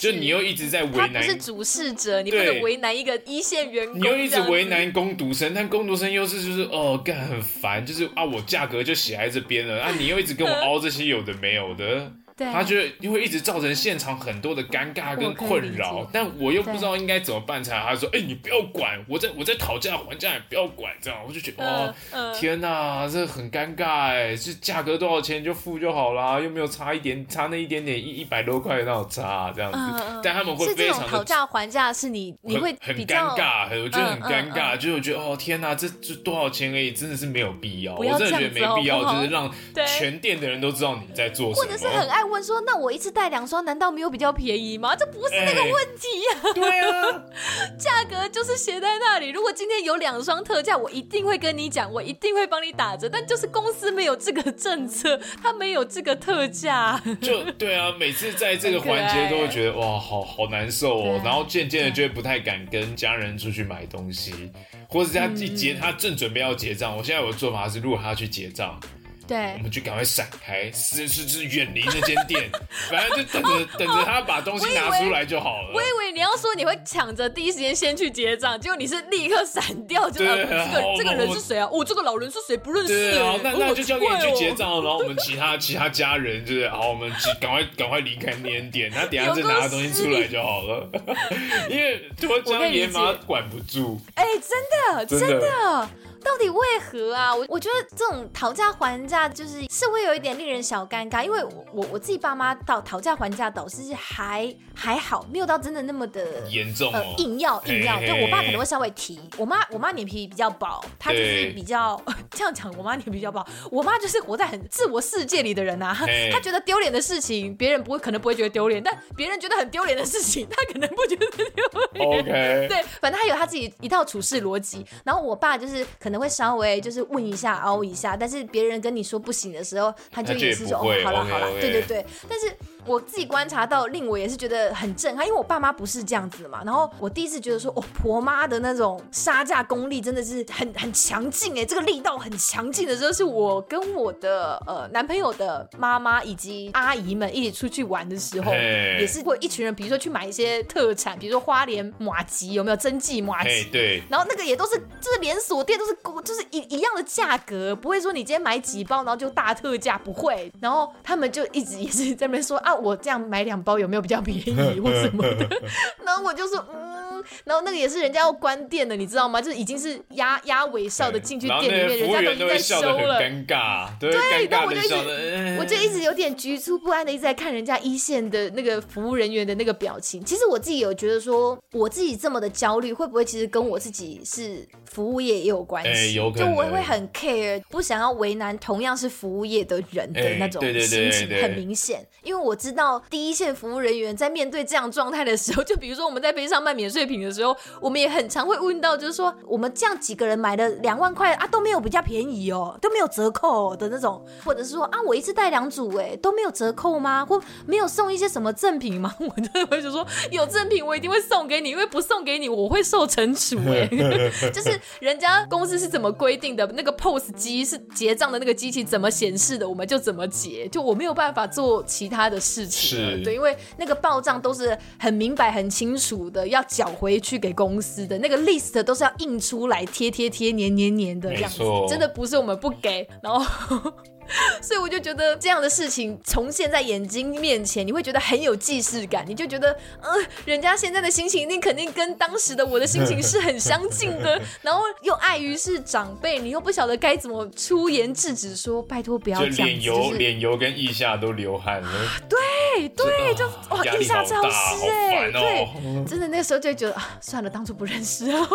就你又一直在为难，他不是主事者，你不能为难一个一线员工。你又一直为难工读生，但工读生又是就是哦，干很烦，就是啊，我价格就写在这边了啊，你又一直跟我凹这些有的没有的。对他觉得因为一直造成现场很多的尴尬跟困扰，但我又不知道应该怎么办才好。他说：“哎、欸，你不要管，我在我在讨价还价，也不要管。”这样我就觉得哦，呃、天哪，这很尴尬哎，这价格多少钱就付就好啦，又没有差一点，差那一点点一一百多块那种差这样子。呃、但他们会非常讨价还价，是你你会很尴尬，我觉得很尴尬，就是我觉得哦天哪，这这多少钱而已，真的是没有必要，要我真的觉得没必要，就是让全店的人都知道你在做什么，或者是很爱问说，那我一次。带两双难道没有比较便宜吗？这不是那个问题呀、啊。对啊，价格就是写在那里。如果今天有两双特价，我一定会跟你讲，我一定会帮你打折。但就是公司没有这个政策，他没有这个特价。就对啊，每次在这个环节都会觉得哇，好好难受哦。然后渐渐的就会不太敢跟家人出去买东西，或者是他一结，他正准备要结账。我现在有个做法是，如果他要去结账。对，我们就赶快闪开，是是是，远离那间店，反正就等着、哦、等着他把东西拿出来就好了。我以为，你要说你会抢着第一时间先去结账，结果你是立刻闪掉，就这个、哦、这个人是谁啊？我、哦、这个老人是谁？不认识。对啊，那那就交给你去结账，哦、然后我们其他其他家人就是，好，我们赶快赶快离开那间店，他等下再拿东西出来就好了。因为脱缰野马管不住。哎，真的。真的到底为何啊？我我觉得这种讨价还价就是是会有一点令人小尴尬，因为我我我自己爸妈到讨价还价倒是还还好，没有到真的那么的严重、哦呃，硬要硬要。对，我爸可能会稍微提，我妈我妈脸皮比较薄，她就是比较 这样讲，我妈脸皮比较薄，我妈就是活在很自我世界里的人啊，她觉得丢脸的事情别人不会可能不会觉得丢脸，但别人觉得很丢脸的事情，她可能不觉得丢脸。OK，对，反正她有她自己一套处事逻辑，然后我爸就是可能。会稍微就是问一下、凹一下，但是别人跟你说不行的时候，他就也是说哦，好了好了，对对对，但是。我自己观察到，令我也是觉得很震撼，因为我爸妈不是这样子的嘛。然后我第一次觉得说，哦，婆妈的那种杀价功力真的是很很强劲哎，这个力道很强劲的时候，是我跟我的呃男朋友的妈妈以及阿姨们一起出去玩的时候，也是会一群人，比如说去买一些特产，比如说花莲马吉有没有真迹马吉？对。然后那个也都是就是连锁店，都是就是一一样的价格，不会说你今天买几包然后就大特价，不会。然后他们就一直 也是在那边说啊。我这样买两包有没有比较便宜或什么的？然后我就说嗯，然后那个也是人家要关店的，你知道吗？就是已经是压压尾哨的进去店里面，人家都已经在收了，尴尬。对，然后我就一直我就一直有点局促不安的一直在看人家一线的那个服务人员的那个表情。其实我自己有觉得说，我自己这么的焦虑，会不会其实跟我自己是服务业也有关系？有可能。就我会很 care，不想要为难同样是服务业的人的那种心情，很明显，因为我。知道第一线服务人员在面对这样状态的时候，就比如说我们在边上卖免税品的时候，我们也很常会问到，就是说我们这样几个人买了两万块啊，都没有比较便宜哦，都没有折扣的那种，或者是说啊，我一次带两组哎，都没有折扣吗？或没有送一些什么赠品吗？我就会就说有赠品我一定会送给你，因为不送给你我会受惩处哎，就是人家公司是怎么规定的，那个 POS 机是结账的那个机器怎么显示的，我们就怎么结，就我没有办法做其他的事。事情是对，因为那个报账都是很明白、很清楚的，要缴回去给公司的那个 list 都是要印出来贴贴贴、黏黏黏的这样子，真的不是我们不给，然后。所以我就觉得这样的事情重现在眼睛面前，你会觉得很有既视感，你就觉得，嗯、呃，人家现在的心情一定肯定跟当时的我的心情是很相近的，然后又碍于是长辈，你又不晓得该怎么出言制止说，说拜托不要这样子，脸油脸油跟腋下都流汗了，对对，就 哇腋下潮湿哎，哦、对，真的那个时候就觉得啊，算了，当初不认识哦，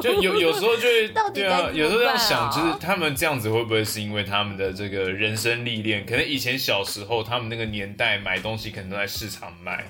就有有时候就会，到底对啊，有时候要想，就是他们这样子会不会是因为他们的这个。人生历练，可能以前小时候他们那个年代买东西可能都在市场卖。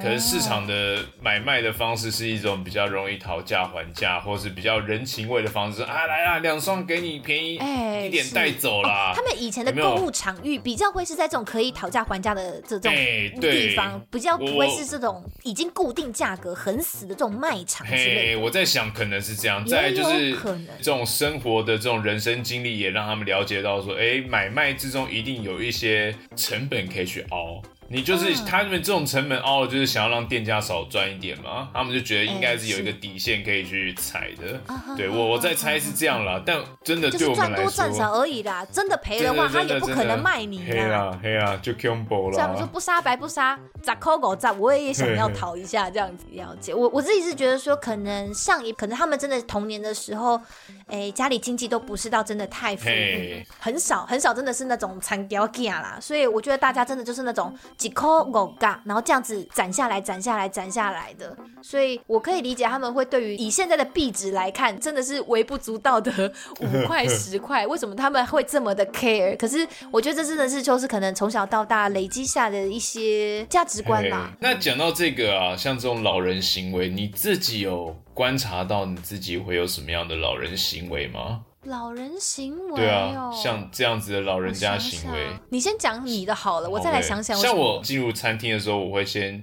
可能市场的买卖的方式是一种比较容易讨价还价，或是比较人情味的方式啊，来啊，两双给你便宜一点带走啦。哦。他们以前的购物场域比较会是在这种可以讨价还价的这种地方，比较不会是这种已经固定价格很死的这种卖场之类的。我在想可能是这样，再就是这种生活的这种人生经历也让他们了解到说，哎，买卖之中一定有一些成本可以去熬。你就是他们这种成本凹，就是想要让店家少赚一点嘛，他们就觉得应该是有一个底线可以去踩的。对我我在猜是这样啦，但真的对我们来说，赚多赚少而已啦。真的赔的话，他也不可能卖你。黑啦黑啦，就 combo 了。这样说不杀白不杀，砸抠狗砸，我也想要讨一下这样子。了解我我自己是觉得说，可能上一可能他们真的童年的时候，哎，家里经济都不是到真的太富裕，很少很少，真的是那种残条件啦。所以我觉得大家真的就是那种。几块五角，然后这样子攒下来，攒下来，攒下来的，所以我可以理解他们会对于以现在的币值来看，真的是微不足道的五块十块，为什么他们会这么的 care？可是我觉得这真的是就是可能从小到大累积下的一些价值观吧。那讲到这个啊，像这种老人行为，你自己有观察到你自己会有什么样的老人行为吗？老人行为，对啊，像这样子的老人家行为，想想你先讲你的好了，我再来想想。像我进入餐厅的时候，我会先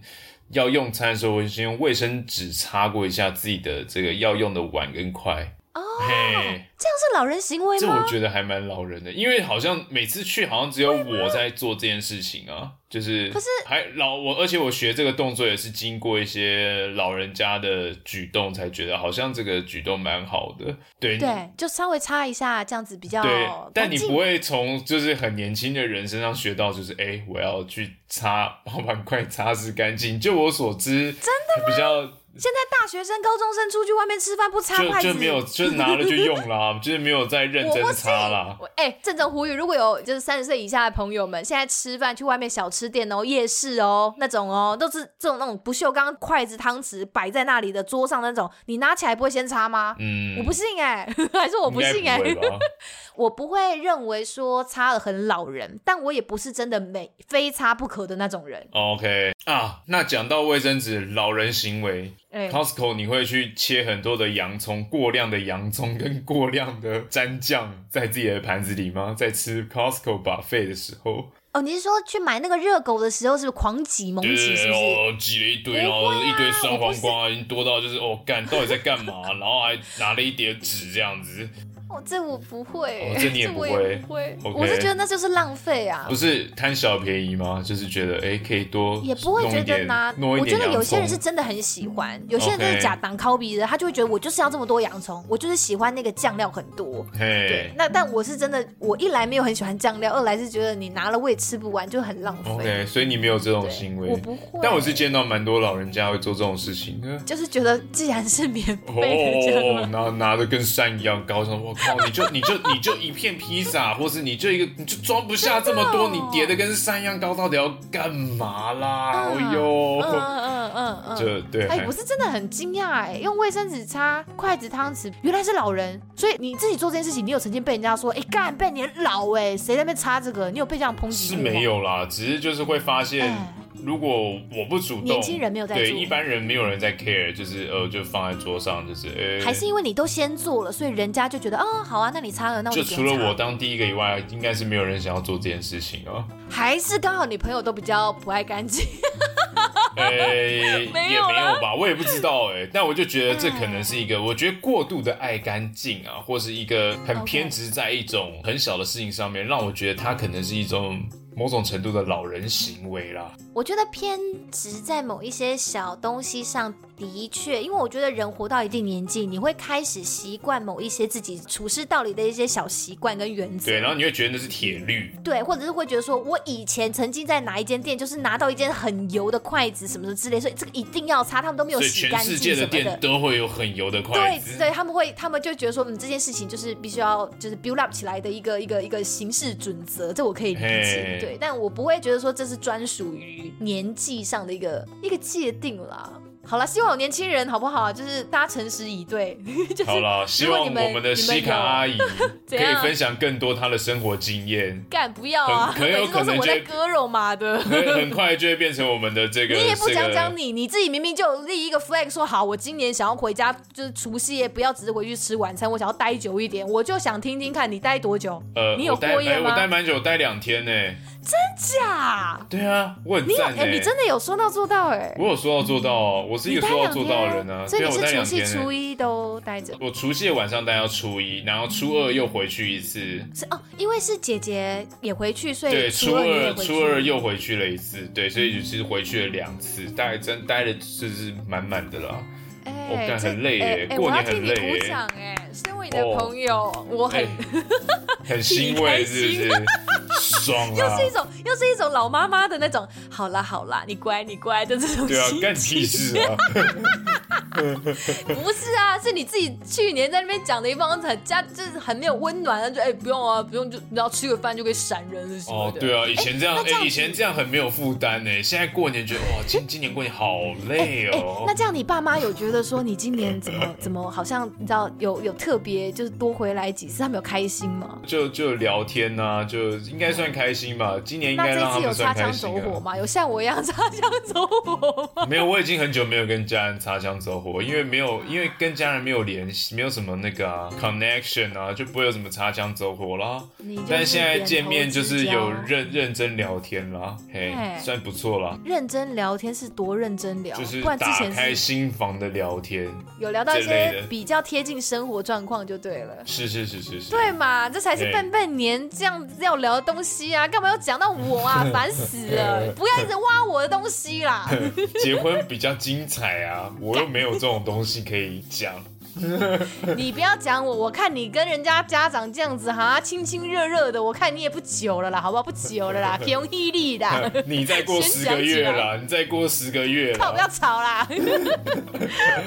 要用餐的时候，我会先用卫生纸擦过一下自己的这个要用的碗跟筷。哦，嘿，这样是老人行为吗？这我觉得还蛮老人的，因为好像每次去好像只有我在做这件事情啊。就是，可是还老我，而且我学这个动作也是经过一些老人家的举动，才觉得好像这个举动蛮好的。对对，就稍微擦一下，这样子比较。对，但你不会从就是很年轻的人身上学到，就是哎、欸，我要去擦，把碗筷擦拭干净。就我所知，真的吗？比较。现在大学生、高中生出去外面吃饭不擦筷子，就就没有，就拿了就用啦，就是没有再认真擦了。哎，郑重呼吁，如果有就是三十岁以下的朋友们，现在吃饭去外面小吃店哦、夜市哦那种哦，都是这种那种不锈钢筷子、汤匙摆在那里的桌上那种，你拿起来不会先擦吗？嗯，我不信哎，还是我不信哎。我不会认为说擦了很老人，但我也不是真的没非擦不可的那种人。OK 啊，那讲到卫生纸，老人行为，欸，Costco 你会去切很多的洋葱，过量的洋葱跟过量的蘸酱在自己的盘子里吗？在吃 Costco buffet 的时候？哦，你是说去买那个热狗的时候，是不是狂挤猛挤？是不是？哦，挤了一堆，然后一堆酸黄瓜，已经多到就是哦，干，到底在干嘛？然后还拿了一叠纸这样子。哦，这我不会，这你也不会，不会。我是觉得那就是浪费啊。不是贪小便宜吗？就是觉得哎，可以多，也不会觉得拿。我觉得有些人是真的很喜欢，有些人就是假当靠比的，他就会觉得我就是要这么多洋葱，我就是喜欢那个酱料很多。对，那但我是真的，我一来没有很喜欢酱料，二来是觉得你拿了我也吃不完，就很浪费。OK，所以你没有这种行为，我不会。但我是见到蛮多老人家会做这种事情，就是觉得既然是免费的，然后拿的跟山一样高，我靠，你就你就。你就一片披萨，或是你就一个，你就装不下这么多，你叠的跟山一样高，到底要干嘛啦？哎呦，嗯嗯嗯嗯，就对。哎，我是真的很惊讶哎，用卫生纸擦筷子汤匙，原来是老人。所以你自己做这件事情，你有曾经被人家说，哎，干，被你老哎，谁在那边擦这个？你有被这样抨击？是没有啦，只是就是会发现。如果我不主动，年轻人没有在做，对一般人没有人在 care，就是呃，就放在桌上，就是呃，还是因为你都先做了，所以人家就觉得哦，好啊，那你擦了，那我就除了我当第一个以外，应该是没有人想要做这件事情哦。还是刚好你朋友都比较不爱干净？哎、欸，也没有吧，我也不知道哎、欸，但我就觉得这可能是一个，我觉得过度的爱干净啊，或是一个很偏执在一种很小的事情上面，让我觉得它可能是一种某种程度的老人行为啦。我觉得偏执在某一些小东西上。的确，因为我觉得人活到一定年纪，你会开始习惯某一些自己处事道理的一些小习惯跟原则。对，然后你会觉得那是铁律。对，或者是会觉得说，我以前曾经在哪一间店，就是拿到一件很油的筷子什么的之类，所以这个一定要擦，他们都没有洗干净什么的。全世界的店都会有很油的筷子。对，对，他们会，他们就觉得说，嗯，这件事情就是必须要就是 build up 起来的一个一个一个行事准则，这我可以理解。对，但我不会觉得说这是专属于年纪上的一个一个界定啦。好了，希望有年轻人好不好？就是大家诚实以对。就是、好了，希望我们的西卡阿姨 可以分享更多她的生活经验。干不要啊！很有 可能就我在割肉嘛的，很快就会变成我们的这个。你也不讲讲你，你自己明明就立一个 flag，说好，我今年想要回家，就是除夕夜不要只是回去吃晚餐，我想要待久一点，我就想听听看你待多久。呃，你有过夜吗？我待蛮久，待两天呢。真假？对啊，我很赞哎！你真的有说到做到哎！我有说到做到哦，我是一个说到做到的人啊。所以你是除夕初一都待着？我除夕晚上待到初一，然后初二又回去一次。是哦，因为是姐姐也回去，所以对初二初二又回去了一次，对，所以就是回去了两次，大概真待的就是满满的了。我感觉很累哎，过年很累哎。身为你的朋友，我很 很欣慰，是不是？爽啊！又是一种，又是一种老妈妈的那种。好啦好啦，你乖你乖的这种。对啊，干屁事啊！不是啊，是你自己去年在那边讲的一方很家，就是很没有温暖，就哎不用啊，不用就然后吃个饭就可以闪人了哦，对啊，以前这样哎，以前这样很没有负担呢。现在过年觉得哇，今 今年过年好累哦。那这样你爸妈有觉得说你今年怎么怎么好像你知道有有特别就是多回来几次，他们有开心吗？就就聊天呐，就应该算开心吧。今年应该让他们算开心。那这次有擦枪走火吗？有像我一样擦枪走火吗？没有，我已经很久没有跟家人擦枪走火，因为没有，因为跟家人没有联系，没有什么那个、啊、connection 啊，就不会有什么擦枪走火啦。但现在见面就是有认认真聊天啦，嘿，算不错啦。认真聊天是多认真聊？就是打开心房的聊天，有聊到一些比较贴近生活状况就对了。是是是是是，对嘛？这才是笨笨年这样子要聊的东西啊！干嘛要讲到我啊？烦死了！不要一直挖我的东西啦。结婚比较精彩啊，我又没有这种东西可以讲。你不要讲我，我看你跟人家家长这样子哈，亲亲热热的，我看你也不久了啦，好不好？不久了啦，挺有毅力的。你再过十个月啦，你再过十个月。好，不要吵啦。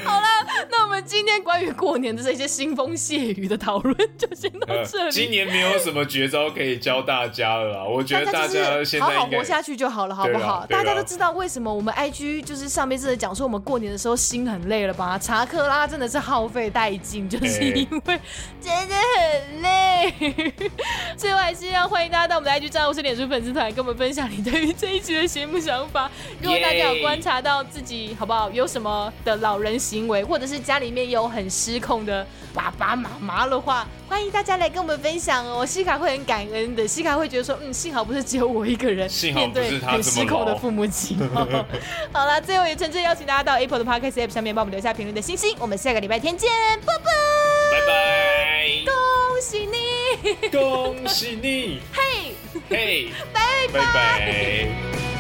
好了，那我们今天关于过年的这些腥风血雨的讨论就先到这里。呃、今年没有什么绝招可以教大家了啦，我觉得大家现在好好活下去就好了，好不好？大家都知道为什么我们 IG 就是上面真的讲说我们过年的时候心很累了吧？查克拉真的是耗。费殆尽，就是因为真的很累。最后还是要欢迎大家到我们的 IG 账号或是脸书粉丝团，跟我们分享你对于这一集的节目想法。如果大家有观察到自己好不好，有什么的老人行为，或者是家里面有很失控的爸爸妈妈的话，欢迎大家来跟我们分享哦。西卡会很感恩的，西卡会觉得说，嗯，幸好不是只有我一个人面对很失控的父母亲。好了，最后也诚挚邀请大家到 Apple 的 Podcast App 上面帮我们留下评论的星星。我们下个礼拜天见。拜拜，拜拜，恭喜你，恭喜你，嘿，嘿，拜拜。